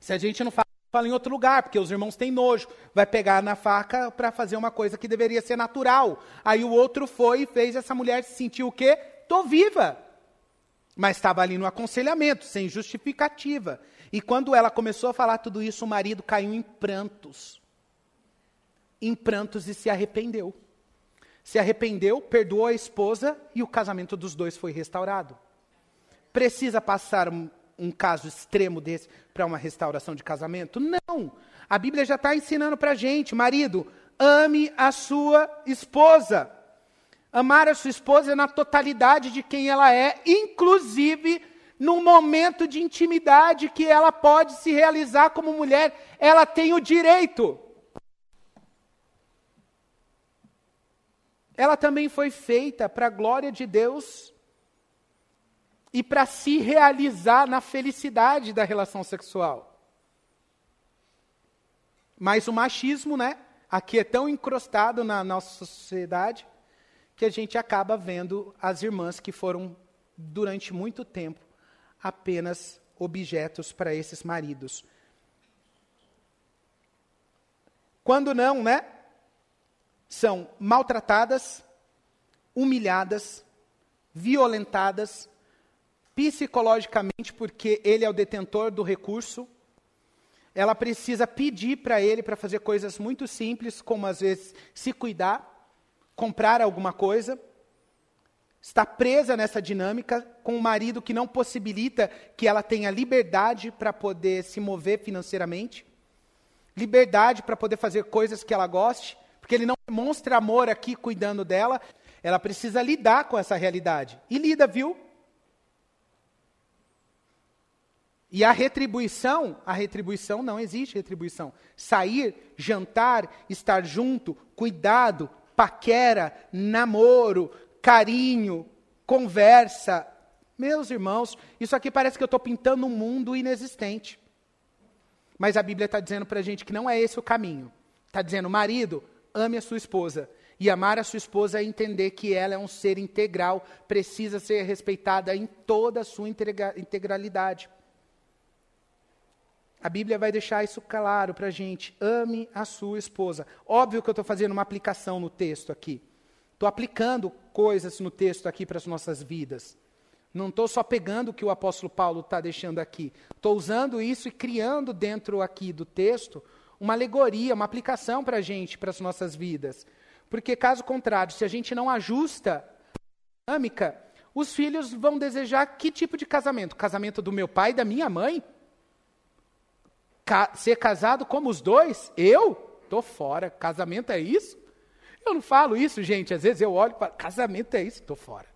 Se a gente não fala, fala em outro lugar, porque os irmãos têm nojo. Vai pegar na faca para fazer uma coisa que deveria ser natural. Aí o outro foi e fez essa mulher se sentir o quê? Tô viva. Mas estava ali no aconselhamento, sem justificativa. E quando ela começou a falar tudo isso, o marido caiu em prantos. Em prantos e se arrependeu se arrependeu, perdoou a esposa e o casamento dos dois foi restaurado. Precisa passar um, caso extremo desse para uma restauração de casamento? Não. A Bíblia já está ensinando para a gente, marido, ame a sua esposa. Amar a sua esposa é na totalidade de quem ela é, inclusive no momento de intimidade que ela pode se realizar como mulher, ela tem o direito. ela também foi feita para a glória de Deus e para se realizar na felicidade da relação sexual. Mas o machismo, né, aqui é tão encrostado na nossa sociedade que a gente acaba vendo as irmãs que foram durante muito tempo apenas objetos para esses maridos. Quando não, né? são maltratadas, humilhadas, violentadas, psicologicamente, porque ele é o detentor do recurso. Ela precisa pedir para ele para fazer coisas muito simples, como às vezes se cuidar, comprar alguma coisa. Está presa nessa dinâmica com um marido que não possibilita que ela tenha liberdade para poder se mover financeiramente, liberdade para poder fazer coisas que ela goste, porque ele não demonstra amor aqui cuidando dela. Ela precisa lidar com essa realidade. E lida, viu? E a retribuição, a retribuição não existe retribuição. Sair, jantar, estar junto, cuidado, paquera, namoro, carinho, conversa. Meus irmãos, isso aqui parece que eu estou pintando um mundo inexistente. Mas a Bíblia está dizendo para a gente que não é esse o caminho. Está dizendo, marido, ame a sua esposa. E amar a sua esposa é entender que ela é um ser integral, precisa ser respeitada em toda a sua integralidade. A Bíblia vai deixar isso claro para a gente. Ame a sua esposa. Óbvio que eu estou fazendo uma aplicação no texto aqui. Estou aplicando coisas no texto aqui para as nossas vidas. Não estou só pegando o que o apóstolo Paulo está deixando aqui. Estou usando isso e criando dentro aqui do texto uma alegoria, uma aplicação para a gente, para as nossas vidas. Porque, caso contrário, se a gente não ajusta a dinâmica, os filhos vão desejar que tipo de casamento? Casamento do meu pai e da minha mãe? Ca ser casado como os dois? Eu? Tô fora. Casamento é isso? Eu não falo isso, gente. Às vezes eu olho para casamento é isso, tô fora.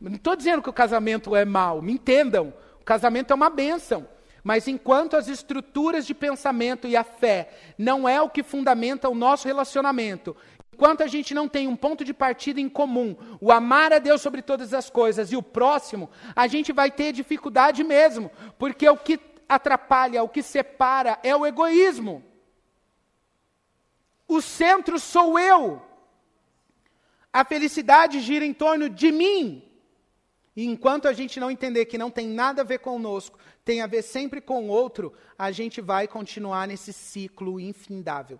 Não estou dizendo que o casamento é mal. Me entendam. O casamento é uma bênção. Mas enquanto as estruturas de pensamento e a fé não é o que fundamenta o nosso relacionamento, enquanto a gente não tem um ponto de partida em comum, o amar a Deus sobre todas as coisas e o próximo, a gente vai ter dificuldade mesmo, porque o que atrapalha, o que separa é o egoísmo. O centro sou eu. A felicidade gira em torno de mim. E enquanto a gente não entender que não tem nada a ver conosco, tem a ver sempre com o outro, a gente vai continuar nesse ciclo infindável.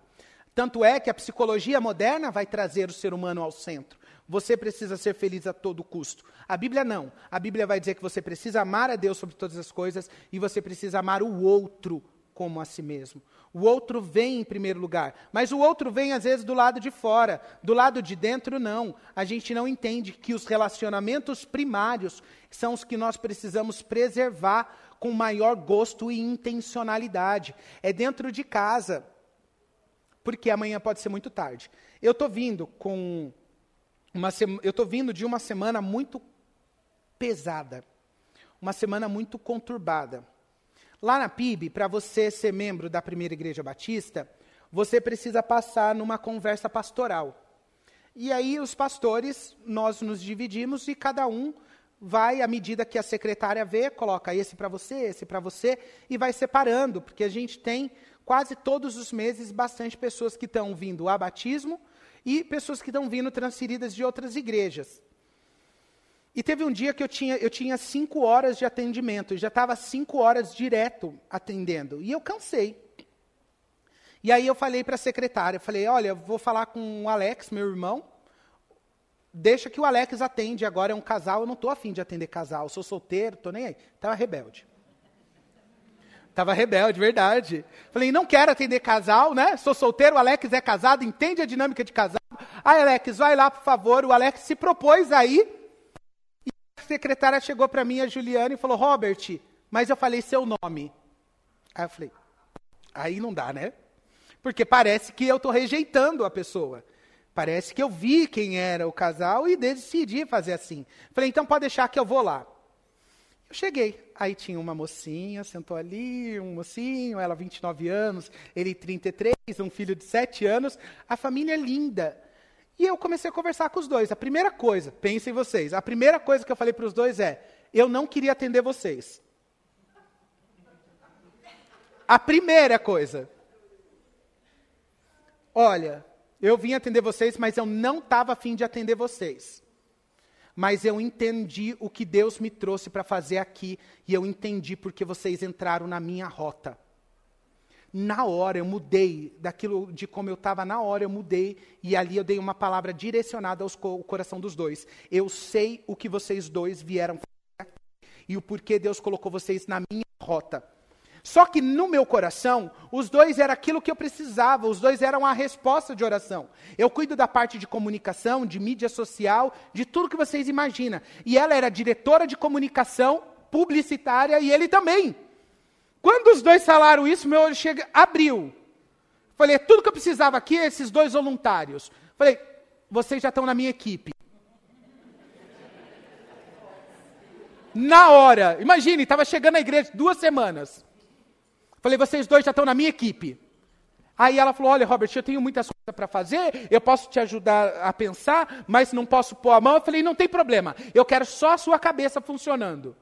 Tanto é que a psicologia moderna vai trazer o ser humano ao centro. Você precisa ser feliz a todo custo. A Bíblia não. A Bíblia vai dizer que você precisa amar a Deus sobre todas as coisas e você precisa amar o outro como a si mesmo. O outro vem em primeiro lugar, mas o outro vem às vezes do lado de fora, do lado de dentro não. A gente não entende que os relacionamentos primários são os que nós precisamos preservar com maior gosto e intencionalidade. É dentro de casa, porque amanhã pode ser muito tarde. Eu estou vindo com uma eu estou vindo de uma semana muito pesada, uma semana muito conturbada. Lá na PIB, para você ser membro da Primeira Igreja Batista, você precisa passar numa conversa pastoral. E aí os pastores, nós nos dividimos e cada um vai, à medida que a secretária vê, coloca esse para você, esse para você, e vai separando, porque a gente tem quase todos os meses bastante pessoas que estão vindo a batismo e pessoas que estão vindo transferidas de outras igrejas. E teve um dia que eu tinha, eu tinha cinco horas de atendimento, eu já estava cinco horas direto atendendo, e eu cansei. E aí eu falei para a secretária, falei, olha, vou falar com o Alex, meu irmão, deixa que o Alex atende, agora é um casal, eu não estou afim de atender casal, sou solteiro, estou nem aí. Estava rebelde. Estava rebelde, verdade. Falei, não quero atender casal, né? Sou solteiro, o Alex é casado, entende a dinâmica de casal. Aí, Alex, vai lá, por favor. O Alex se propôs aí. E a secretária chegou para mim, a Juliana, e falou, Robert, mas eu falei seu nome. Aí eu falei, aí não dá, né? Porque parece que eu estou rejeitando a pessoa. Parece que eu vi quem era o casal e decidi fazer assim. Falei, então pode deixar que eu vou lá. Cheguei, aí tinha uma mocinha, sentou ali, um mocinho, ela 29 anos, ele 33, um filho de 7 anos, a família é linda. E eu comecei a conversar com os dois. A primeira coisa, pensem vocês, a primeira coisa que eu falei para os dois é: eu não queria atender vocês. A primeira coisa. Olha, eu vim atender vocês, mas eu não estava afim de atender vocês mas eu entendi o que Deus me trouxe para fazer aqui e eu entendi porque vocês entraram na minha rota. na hora eu mudei daquilo de como eu estava na hora eu mudei e ali eu dei uma palavra direcionada ao coração dos dois. Eu sei o que vocês dois vieram fazer e o porquê Deus colocou vocês na minha rota. Só que no meu coração, os dois eram aquilo que eu precisava, os dois eram a resposta de oração. Eu cuido da parte de comunicação, de mídia social, de tudo que vocês imaginam. E ela era diretora de comunicação, publicitária e ele também. Quando os dois falaram isso, meu olho chega, abriu. Falei, é tudo que eu precisava aqui esses dois voluntários. Falei, vocês já estão na minha equipe. Na hora, imagine, estava chegando na igreja duas semanas. Falei, vocês dois já estão na minha equipe. Aí ela falou: Olha, Robert, eu tenho muitas coisas para fazer, eu posso te ajudar a pensar, mas não posso pôr a mão. Eu falei: Não tem problema, eu quero só a sua cabeça funcionando.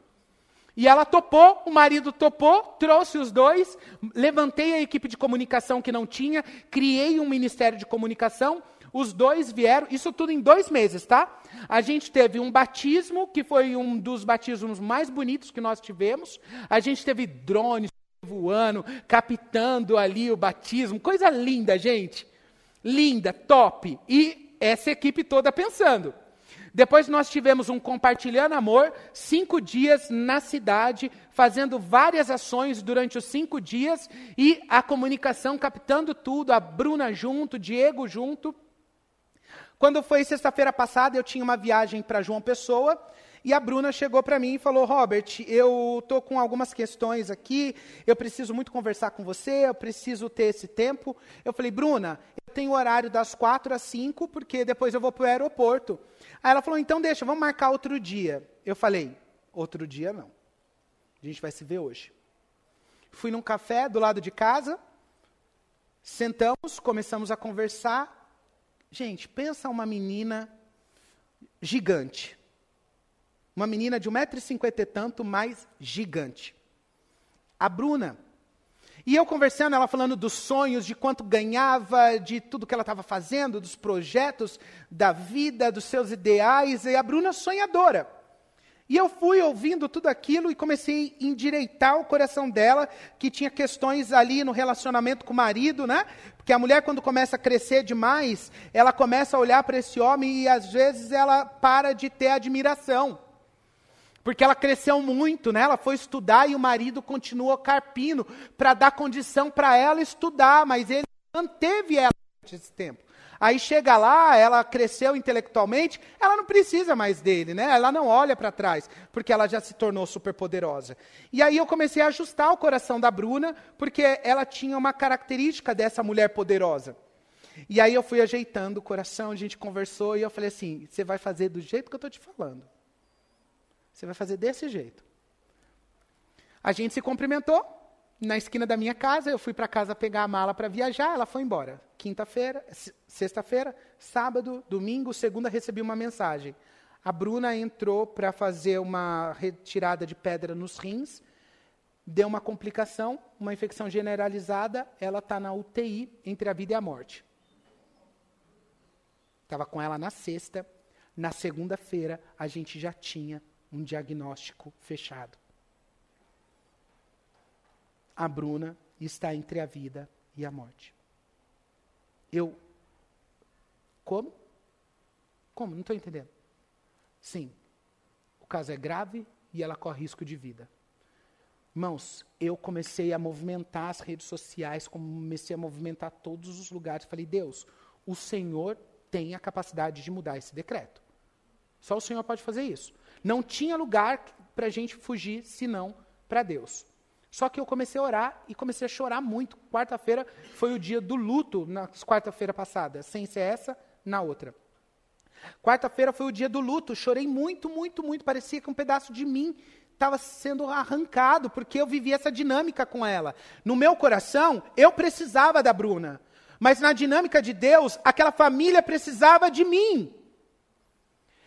E ela topou, o marido topou, trouxe os dois, levantei a equipe de comunicação que não tinha, criei um ministério de comunicação. Os dois vieram, isso tudo em dois meses, tá? A gente teve um batismo, que foi um dos batismos mais bonitos que nós tivemos. A gente teve drones, voando, captando ali o batismo, coisa linda, gente. Linda, top. E essa equipe toda pensando. Depois nós tivemos um compartilhando amor, cinco dias na cidade, fazendo várias ações durante os cinco dias e a comunicação captando tudo, a Bruna junto, Diego junto. Quando foi sexta-feira passada, eu tinha uma viagem para João Pessoa e a Bruna chegou para mim e falou: Robert, eu estou com algumas questões aqui, eu preciso muito conversar com você, eu preciso ter esse tempo. Eu falei: Bruna, eu tenho horário das quatro às cinco, porque depois eu vou para o aeroporto. Aí ela falou: então deixa, vamos marcar outro dia. Eu falei: outro dia não. A gente vai se ver hoje. Fui num café do lado de casa, sentamos, começamos a conversar. Gente, pensa uma menina gigante. Uma menina de 1,50m e tanto, mais gigante. A Bruna. E eu conversando, ela falando dos sonhos, de quanto ganhava, de tudo que ela estava fazendo, dos projetos da vida, dos seus ideais, e a Bruna sonhadora. E eu fui ouvindo tudo aquilo e comecei a endireitar o coração dela, que tinha questões ali no relacionamento com o marido, né? Porque a mulher, quando começa a crescer demais, ela começa a olhar para esse homem e às vezes ela para de ter admiração. Porque ela cresceu muito, né? Ela foi estudar e o marido continuou carpino para dar condição para ela estudar, mas ele manteve ela esse tempo. Aí chega lá, ela cresceu intelectualmente, ela não precisa mais dele, né? Ela não olha para trás, porque ela já se tornou super poderosa. E aí eu comecei a ajustar o coração da Bruna, porque ela tinha uma característica dessa mulher poderosa. E aí eu fui ajeitando o coração, a gente conversou e eu falei assim: "Você vai fazer do jeito que eu estou te falando". Você vai fazer desse jeito. A gente se cumprimentou na esquina da minha casa. Eu fui para casa pegar a mala para viajar. Ela foi embora. Quinta-feira, sexta-feira, sábado, domingo, segunda recebi uma mensagem. A Bruna entrou para fazer uma retirada de pedra nos rins. Deu uma complicação, uma infecção generalizada. Ela está na UTI entre a vida e a morte. Estava com ela na sexta. Na segunda-feira, a gente já tinha um diagnóstico fechado. A Bruna está entre a vida e a morte. Eu. Como? Como? Não estou entendendo. Sim, o caso é grave e ela corre risco de vida. Irmãos, eu comecei a movimentar as redes sociais, comecei a movimentar todos os lugares. Falei, Deus, o Senhor tem a capacidade de mudar esse decreto. Só o Senhor pode fazer isso. Não tinha lugar para a gente fugir senão para Deus. Só que eu comecei a orar e comecei a chorar muito. Quarta-feira foi o dia do luto, na quarta-feira passada, sem ser essa, na outra. Quarta-feira foi o dia do luto, chorei muito, muito, muito. Parecia que um pedaço de mim estava sendo arrancado, porque eu vivia essa dinâmica com ela. No meu coração, eu precisava da Bruna. Mas na dinâmica de Deus, aquela família precisava de mim.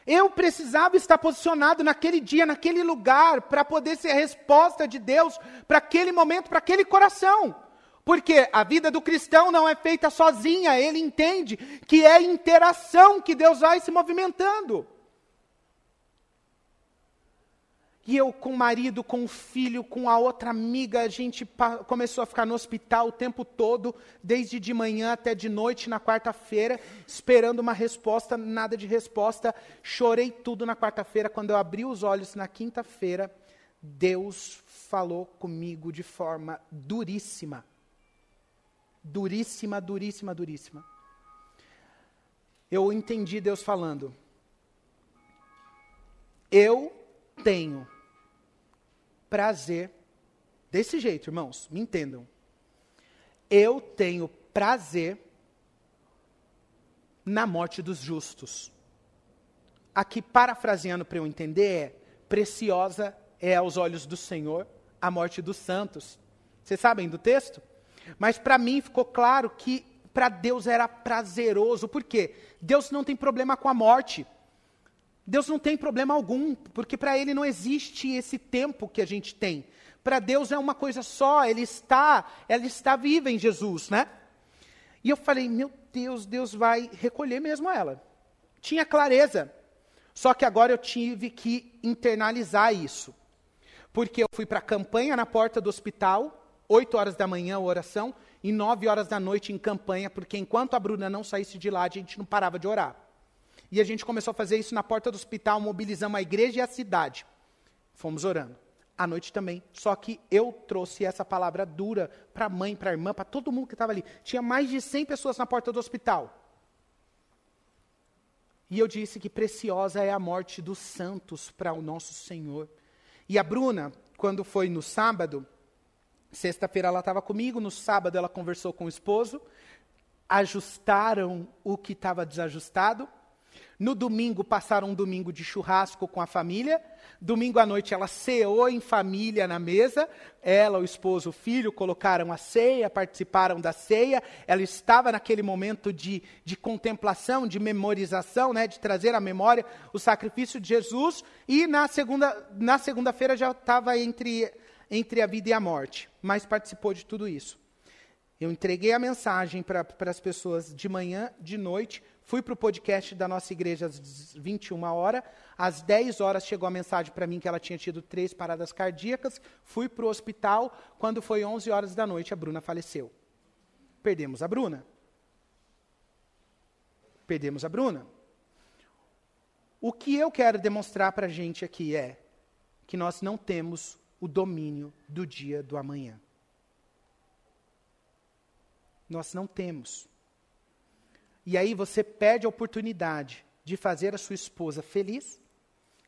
Eu precisava estar posicionado naquele dia, naquele lugar, para poder ser a resposta de Deus para aquele momento, para aquele coração. Porque a vida do cristão não é feita sozinha, ele entende que é interação que Deus vai se movimentando. E eu com o marido, com o filho, com a outra amiga, a gente começou a ficar no hospital o tempo todo, desde de manhã até de noite na quarta-feira, esperando uma resposta, nada de resposta. Chorei tudo na quarta-feira. Quando eu abri os olhos na quinta-feira, Deus falou comigo de forma duríssima. Duríssima, duríssima, duríssima. Eu entendi Deus falando. Eu tenho prazer. Desse jeito, irmãos, me entendam. Eu tenho prazer na morte dos justos. Aqui, parafraseando para eu entender, é: preciosa é aos olhos do Senhor a morte dos santos. Vocês sabem do texto? Mas para mim ficou claro que para Deus era prazeroso. Por quê? Deus não tem problema com a morte. Deus não tem problema algum, porque para Ele não existe esse tempo que a gente tem. Para Deus é uma coisa só, Ele está, ela está viva em Jesus, né? E eu falei, meu Deus, Deus vai recolher mesmo ela. Tinha clareza. Só que agora eu tive que internalizar isso. Porque eu fui para a campanha na porta do hospital, 8 horas da manhã, oração, e 9 horas da noite em campanha, porque enquanto a Bruna não saísse de lá, a gente não parava de orar. E a gente começou a fazer isso na porta do hospital, mobilizamos a igreja e a cidade. Fomos orando. À noite também. Só que eu trouxe essa palavra dura para a mãe, para a irmã, para todo mundo que estava ali. Tinha mais de 100 pessoas na porta do hospital. E eu disse que preciosa é a morte dos santos para o nosso Senhor. E a Bruna, quando foi no sábado, sexta-feira ela estava comigo, no sábado ela conversou com o esposo, ajustaram o que estava desajustado, no domingo, passaram um domingo de churrasco com a família. Domingo à noite, ela ceou em família na mesa. Ela, o esposo, o filho colocaram a ceia, participaram da ceia. Ela estava naquele momento de, de contemplação, de memorização, né, de trazer à memória o sacrifício de Jesus. E na segunda-feira na segunda já estava entre, entre a vida e a morte, mas participou de tudo isso. Eu entreguei a mensagem para as pessoas de manhã, de noite Fui para o podcast da nossa igreja às 21 horas. Às 10 horas chegou a mensagem para mim que ela tinha tido três paradas cardíacas. Fui para o hospital. Quando foi 11 horas da noite, a Bruna faleceu. Perdemos a Bruna. Perdemos a Bruna. O que eu quero demonstrar para a gente aqui é que nós não temos o domínio do dia do amanhã. Nós não temos. E aí você perde a oportunidade de fazer a sua esposa feliz,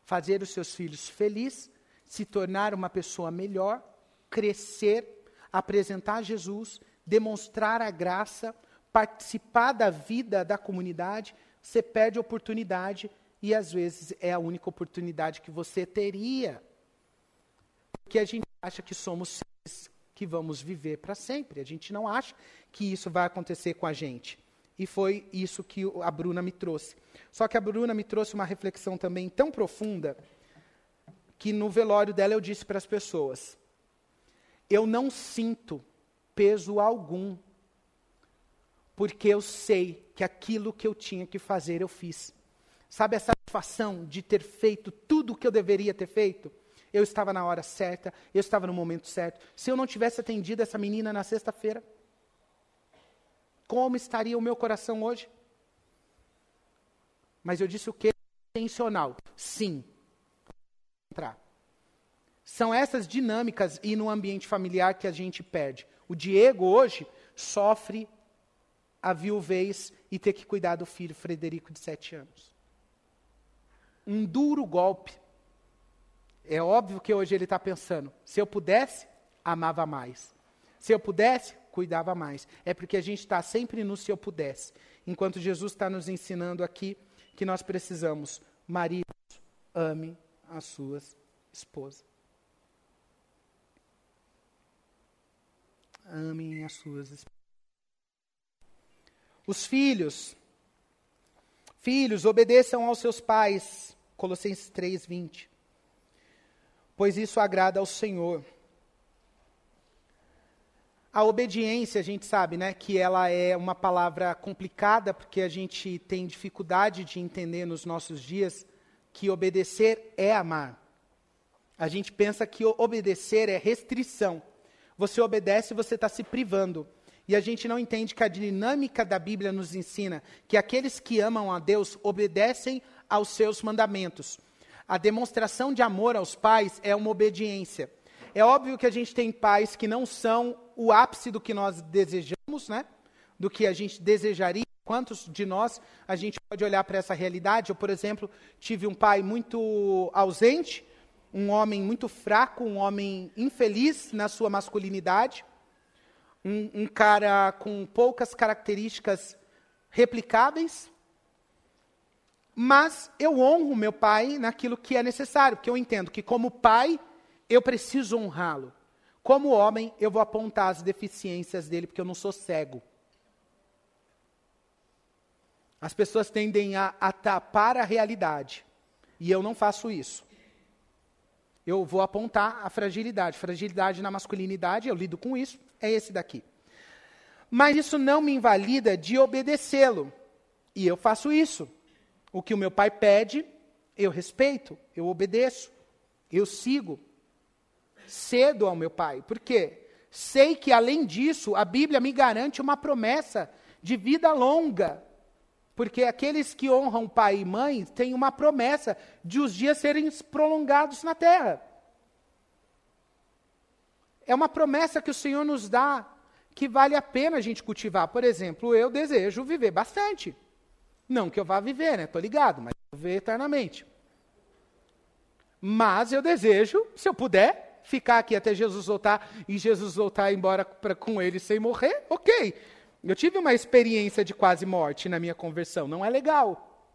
fazer os seus filhos felizes, se tornar uma pessoa melhor, crescer, apresentar Jesus, demonstrar a graça, participar da vida da comunidade. Você perde a oportunidade e às vezes é a única oportunidade que você teria. Porque a gente acha que somos seres que vamos viver para sempre. A gente não acha que isso vai acontecer com a gente. E foi isso que a Bruna me trouxe. Só que a Bruna me trouxe uma reflexão também tão profunda que no velório dela eu disse para as pessoas: eu não sinto peso algum, porque eu sei que aquilo que eu tinha que fazer eu fiz. Sabe a satisfação de ter feito tudo o que eu deveria ter feito? Eu estava na hora certa, eu estava no momento certo. Se eu não tivesse atendido essa menina na sexta-feira, como estaria o meu coração hoje? Mas eu disse o que? Intencional. Sim. Entrar. São essas dinâmicas e no ambiente familiar que a gente perde. O Diego hoje sofre a viuvez e ter que cuidar do filho Frederico de sete anos. Um duro golpe. É óbvio que hoje ele está pensando: se eu pudesse, amava mais. Se eu pudesse, cuidava mais. É porque a gente está sempre no se eu pudesse. Enquanto Jesus está nos ensinando aqui que nós precisamos, maridos, ame as suas esposas. Amem as suas esposas. Os filhos, filhos, obedeçam aos seus pais. Colossenses 3, 20. Pois isso agrada ao Senhor. A obediência, a gente sabe, né, que ela é uma palavra complicada, porque a gente tem dificuldade de entender nos nossos dias que obedecer é amar. A gente pensa que obedecer é restrição. Você obedece você está se privando. E a gente não entende que a dinâmica da Bíblia nos ensina que aqueles que amam a Deus obedecem aos seus mandamentos. A demonstração de amor aos pais é uma obediência. É óbvio que a gente tem pais que não são o ápice do que nós desejamos, né? Do que a gente desejaria. Quantos de nós a gente pode olhar para essa realidade? Eu, por exemplo, tive um pai muito ausente, um homem muito fraco, um homem infeliz na sua masculinidade um, um cara com poucas características replicáveis, mas eu honro meu pai naquilo que é necessário, porque eu entendo que, como pai, eu preciso honrá-lo. Como homem, eu vou apontar as deficiências dele, porque eu não sou cego. As pessoas tendem a, a tapar a realidade, e eu não faço isso. Eu vou apontar a fragilidade. Fragilidade na masculinidade, eu lido com isso, é esse daqui. Mas isso não me invalida de obedecê-lo. E eu faço isso. O que o meu pai pede, eu respeito, eu obedeço, eu sigo. Cedo ao meu pai. Por quê? Sei que, além disso, a Bíblia me garante uma promessa de vida longa. Porque aqueles que honram pai e mãe têm uma promessa de os dias serem prolongados na terra. É uma promessa que o Senhor nos dá que vale a pena a gente cultivar. Por exemplo, eu desejo viver bastante. Não que eu vá viver, né? Estou ligado, mas viver eternamente. Mas eu desejo, se eu puder, ficar aqui até Jesus voltar e Jesus voltar embora pra, com ele sem morrer, ok. Eu tive uma experiência de quase morte na minha conversão. Não é legal.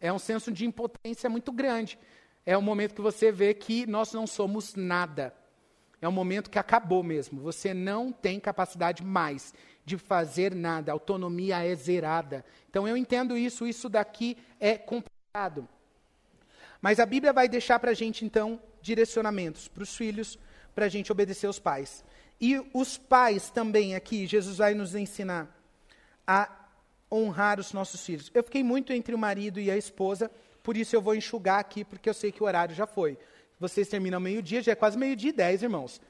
É um senso de impotência muito grande. É um momento que você vê que nós não somos nada. É um momento que acabou mesmo. Você não tem capacidade mais de fazer nada. A autonomia é zerada. Então eu entendo isso. Isso daqui é complicado. Mas a Bíblia vai deixar para a gente, então, direcionamentos para os filhos, para a gente obedecer aos pais. E os pais também aqui, Jesus vai nos ensinar a honrar os nossos filhos. Eu fiquei muito entre o marido e a esposa, por isso eu vou enxugar aqui, porque eu sei que o horário já foi. Vocês terminam meio-dia, já é quase meio-dia e dez, irmãos.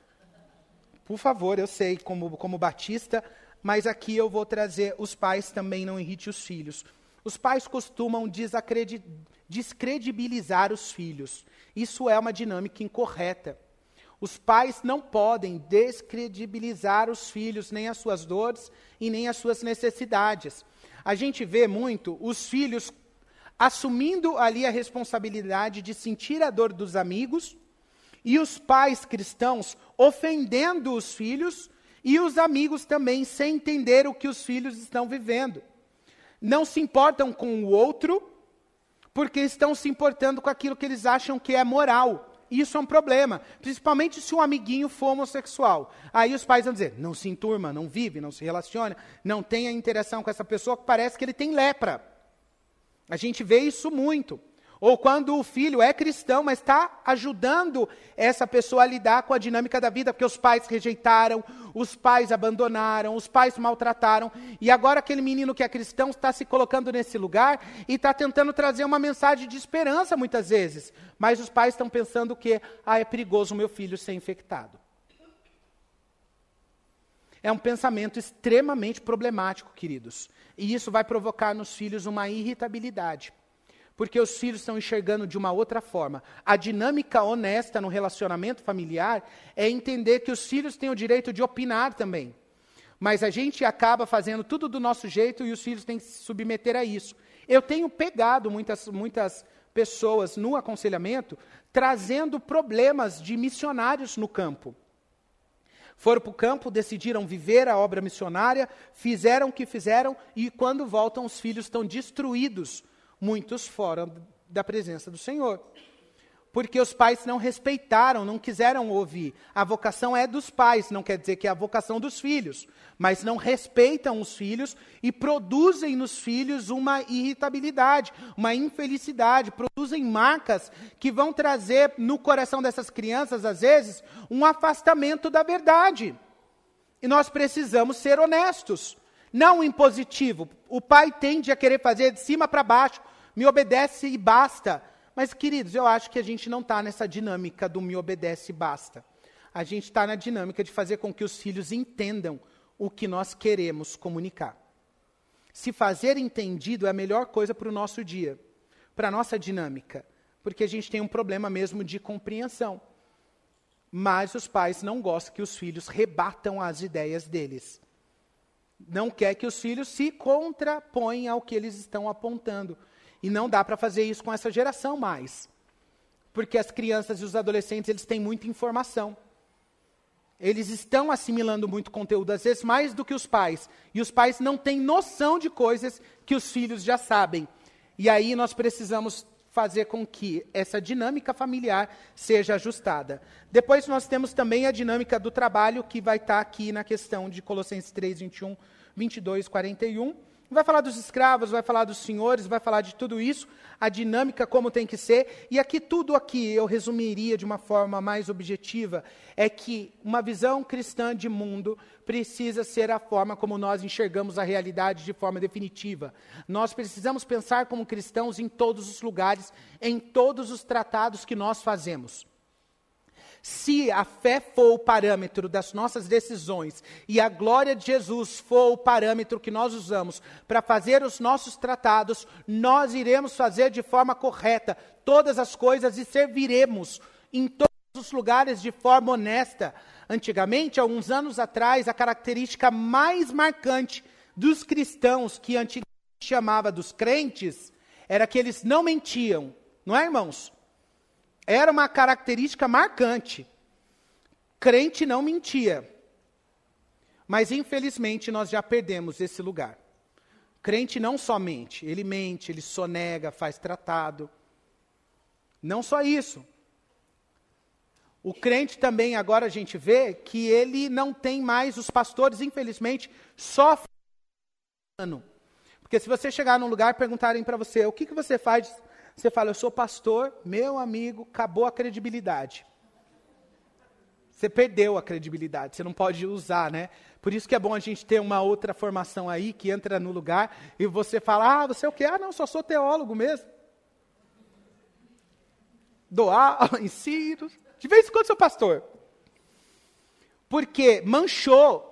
Por favor, eu sei, como, como batista, mas aqui eu vou trazer os pais também não irrite os filhos. Os pais costumam descredibilizar os filhos. Isso é uma dinâmica incorreta. Os pais não podem descredibilizar os filhos, nem as suas dores e nem as suas necessidades. A gente vê muito os filhos assumindo ali a responsabilidade de sentir a dor dos amigos, e os pais cristãos ofendendo os filhos, e os amigos também sem entender o que os filhos estão vivendo. Não se importam com o outro, porque estão se importando com aquilo que eles acham que é moral. Isso é um problema, principalmente se um amiguinho for homossexual. Aí os pais vão dizer: não se enturma, não vive, não se relaciona, não tenha interação com essa pessoa que parece que ele tem lepra. A gente vê isso muito. Ou quando o filho é cristão, mas está ajudando essa pessoa a lidar com a dinâmica da vida, porque os pais rejeitaram, os pais abandonaram, os pais maltrataram, e agora aquele menino que é cristão está se colocando nesse lugar e está tentando trazer uma mensagem de esperança muitas vezes. Mas os pais estão pensando que ah, é perigoso o meu filho ser infectado. É um pensamento extremamente problemático, queridos. E isso vai provocar nos filhos uma irritabilidade. Porque os filhos estão enxergando de uma outra forma. A dinâmica honesta no relacionamento familiar é entender que os filhos têm o direito de opinar também. Mas a gente acaba fazendo tudo do nosso jeito e os filhos têm que se submeter a isso. Eu tenho pegado muitas, muitas pessoas no aconselhamento trazendo problemas de missionários no campo. Foram para o campo, decidiram viver a obra missionária, fizeram o que fizeram e quando voltam os filhos estão destruídos, muitos fora da presença do Senhor porque os pais não respeitaram, não quiseram ouvir. A vocação é dos pais, não quer dizer que é a vocação dos filhos, mas não respeitam os filhos e produzem nos filhos uma irritabilidade, uma infelicidade, produzem marcas que vão trazer no coração dessas crianças, às vezes, um afastamento da verdade. E nós precisamos ser honestos, não impositivo. O pai tende a querer fazer de cima para baixo, me obedece e basta Mas, queridos, eu acho que a gente não está nessa dinâmica do me obedece e basta. A gente está na dinâmica de fazer com que os filhos entendam o que nós queremos comunicar. Se fazer entendido é a melhor coisa para o nosso dia, para a nossa dinâmica, porque a gente tem um problema mesmo de compreensão. Mas os pais não gostam que os filhos rebatam as ideias deles. Não quer que os filhos se contraponham ao que eles estão apontando. E não dá para fazer isso com essa geração mais. Porque as crianças e os adolescentes, eles têm muita informação. Eles estão assimilando muito conteúdo, às vezes mais do que os pais. E os pais não têm noção de coisas que os filhos já sabem. E aí nós precisamos fazer com que essa dinâmica familiar seja ajustada. Depois nós temos também a dinâmica do trabalho, que vai estar aqui na questão de Colossenses 3, 21, 22, 41 Vai falar dos escravos, vai falar dos senhores, vai falar de tudo isso, a dinâmica como tem que ser. E aqui tudo aqui eu resumiria de uma forma mais objetiva, é que uma visão cristã de mundo precisa ser a forma como nós enxergamos a realidade de forma definitiva. Nós precisamos pensar como cristãos em todos os lugares, em todos os tratados que nós fazemos. Se a fé for o parâmetro das nossas decisões e a glória de Jesus for o parâmetro que nós usamos para fazer os nossos tratados, nós iremos fazer de forma correta todas as coisas e serviremos em todos os lugares de forma honesta. Antigamente, alguns anos atrás, a característica mais marcante dos cristãos, que antigamente chamava dos crentes, era que eles não mentiam. Não é, irmãos? era uma característica marcante. Crente não mentia. Mas infelizmente nós já perdemos esse lugar. Crente não só mente, ele mente, ele sonega, faz tratado. Não só isso. O crente também, agora a gente vê que ele não tem mais, os pastores, infelizmente, sofrem. Porque se você chegar num lugar e perguntarem para você, o que, que você faz você fala, eu sou pastor, meu amigo, acabou a credibilidade. Você perdeu a credibilidade, você não pode usar, né? Por isso que é bom a gente ter uma outra formação aí que entra no lugar e você fala, ah, você é o quê? Ah, não, só sou teólogo mesmo. Doar, ensino. De vez em quando sou pastor. Porque manchou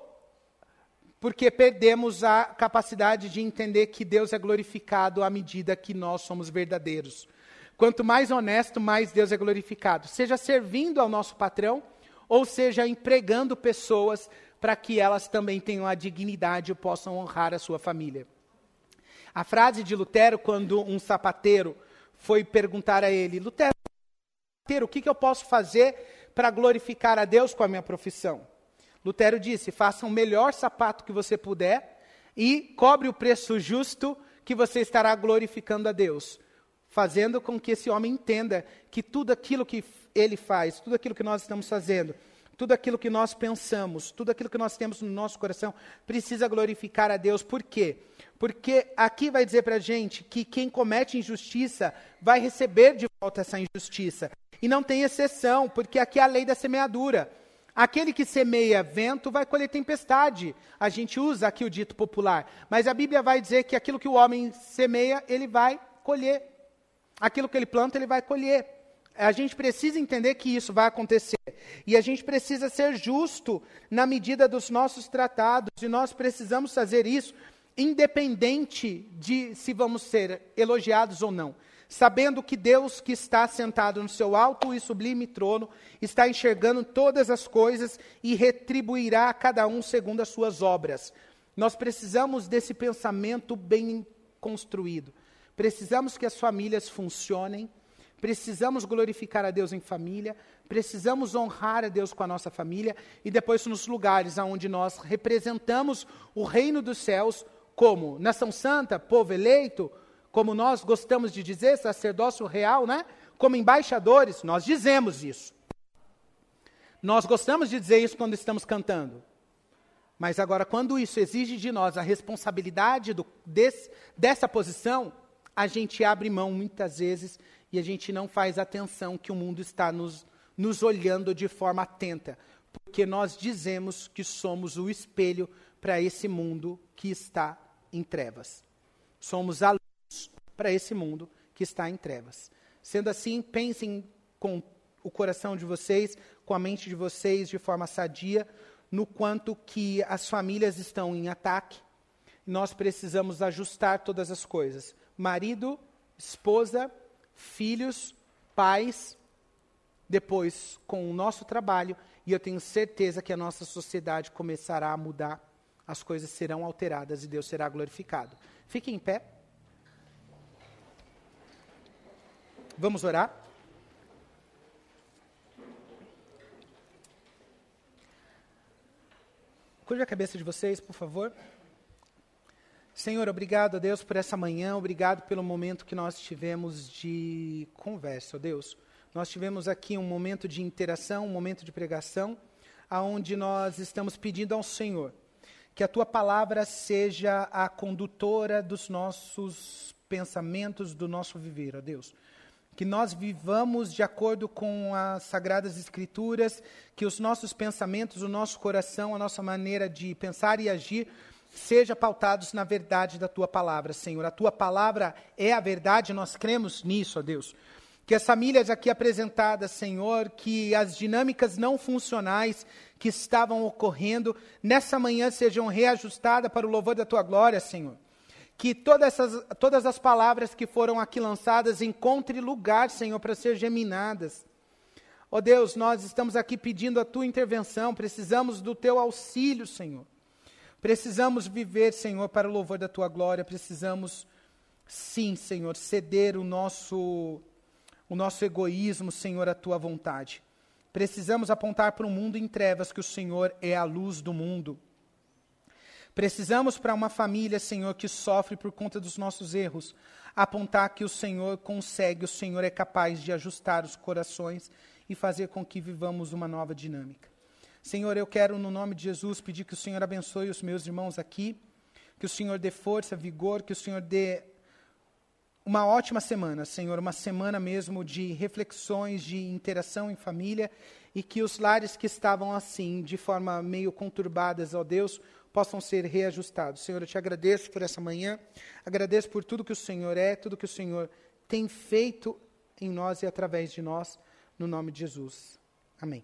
porque perdemos a capacidade de entender que Deus é glorificado à medida que nós somos verdadeiros. Quanto mais honesto, mais Deus é glorificado. Seja servindo ao nosso patrão, ou seja empregando pessoas para que elas também tenham a dignidade e possam honrar a sua família. A frase de Lutero, quando um sapateiro foi perguntar a ele: Lutero, o que, que eu posso fazer para glorificar a Deus com a minha profissão? Lutero disse: faça o melhor sapato que você puder e cobre o preço justo que você estará glorificando a Deus, fazendo com que esse homem entenda que tudo aquilo que ele faz, tudo aquilo que nós estamos fazendo, tudo aquilo que nós pensamos, tudo aquilo que nós temos no nosso coração, precisa glorificar a Deus. Por quê? Porque aqui vai dizer para a gente que quem comete injustiça vai receber de volta essa injustiça. E não tem exceção, porque aqui é a lei da semeadura. Aquele que semeia vento vai colher tempestade. A gente usa aqui o dito popular. Mas a Bíblia vai dizer que aquilo que o homem semeia, ele vai colher. Aquilo que ele planta, ele vai colher. A gente precisa entender que isso vai acontecer. E a gente precisa ser justo na medida dos nossos tratados. E nós precisamos fazer isso independente de se vamos ser elogiados ou não sabendo que Deus que está sentado no seu alto e sublime trono está enxergando todas as coisas e retribuirá a cada um segundo as suas obras. Nós precisamos desse pensamento bem construído. Precisamos que as famílias funcionem, precisamos glorificar a Deus em família, precisamos honrar a Deus com a nossa família e depois nos lugares onde nós representamos o reino dos céus, como nação santa, povo eleito, como nós gostamos de dizer, sacerdócio real, né? Como embaixadores, nós dizemos isso. Nós gostamos de dizer isso quando estamos cantando. Mas agora, quando isso exige de nós a responsabilidade do, desse, dessa posição, a gente abre mão muitas vezes e a gente não faz atenção que o mundo está nos, nos olhando de forma atenta. Porque nós dizemos que somos o espelho para esse mundo que está em trevas. Somos a para esse mundo que está em trevas. Sendo assim, pensem com o coração de vocês, com a mente de vocês de forma sadia, no quanto que as famílias estão em ataque. Nós precisamos ajustar todas as coisas. Marido, esposa, filhos, pais, depois com o nosso trabalho, e eu tenho certeza que a nossa sociedade começará a mudar, as coisas serão alteradas e Deus será glorificado. Fique em pé. Vamos orar? Curva a cabeça de vocês, por favor. Senhor, obrigado a Deus por essa manhã, obrigado pelo momento que nós tivemos de conversa, ó Deus. Nós tivemos aqui um momento de interação, um momento de pregação, aonde nós estamos pedindo ao Senhor que a tua palavra seja a condutora dos nossos pensamentos, do nosso viver, ó Deus que nós vivamos de acordo com as sagradas escrituras, que os nossos pensamentos, o nosso coração, a nossa maneira de pensar e agir seja pautados na verdade da tua palavra, Senhor. A tua palavra é a verdade, nós cremos nisso, ó Deus. Que as famílias aqui apresentadas, Senhor, que as dinâmicas não funcionais que estavam ocorrendo nessa manhã sejam reajustadas para o louvor da tua glória, Senhor que todas, essas, todas as palavras que foram aqui lançadas encontrem lugar, Senhor, para ser geminadas. Ó oh Deus, nós estamos aqui pedindo a tua intervenção, precisamos do teu auxílio, Senhor. Precisamos viver, Senhor, para o louvor da tua glória, precisamos, sim, Senhor, ceder o nosso, o nosso egoísmo, Senhor, à tua vontade. Precisamos apontar para o mundo em trevas que o Senhor é a luz do mundo. Precisamos para uma família, Senhor, que sofre por conta dos nossos erros, apontar que o Senhor consegue, o Senhor é capaz de ajustar os corações e fazer com que vivamos uma nova dinâmica. Senhor, eu quero, no nome de Jesus, pedir que o Senhor abençoe os meus irmãos aqui, que o Senhor dê força, vigor, que o Senhor dê uma ótima semana, Senhor, uma semana mesmo de reflexões, de interação em família, e que os lares que estavam assim, de forma meio conturbadas, ó Deus, possam ser reajustados. Senhor, eu te agradeço por essa manhã, agradeço por tudo que o Senhor é, tudo que o Senhor tem feito em nós e através de nós, no nome de Jesus. Amém.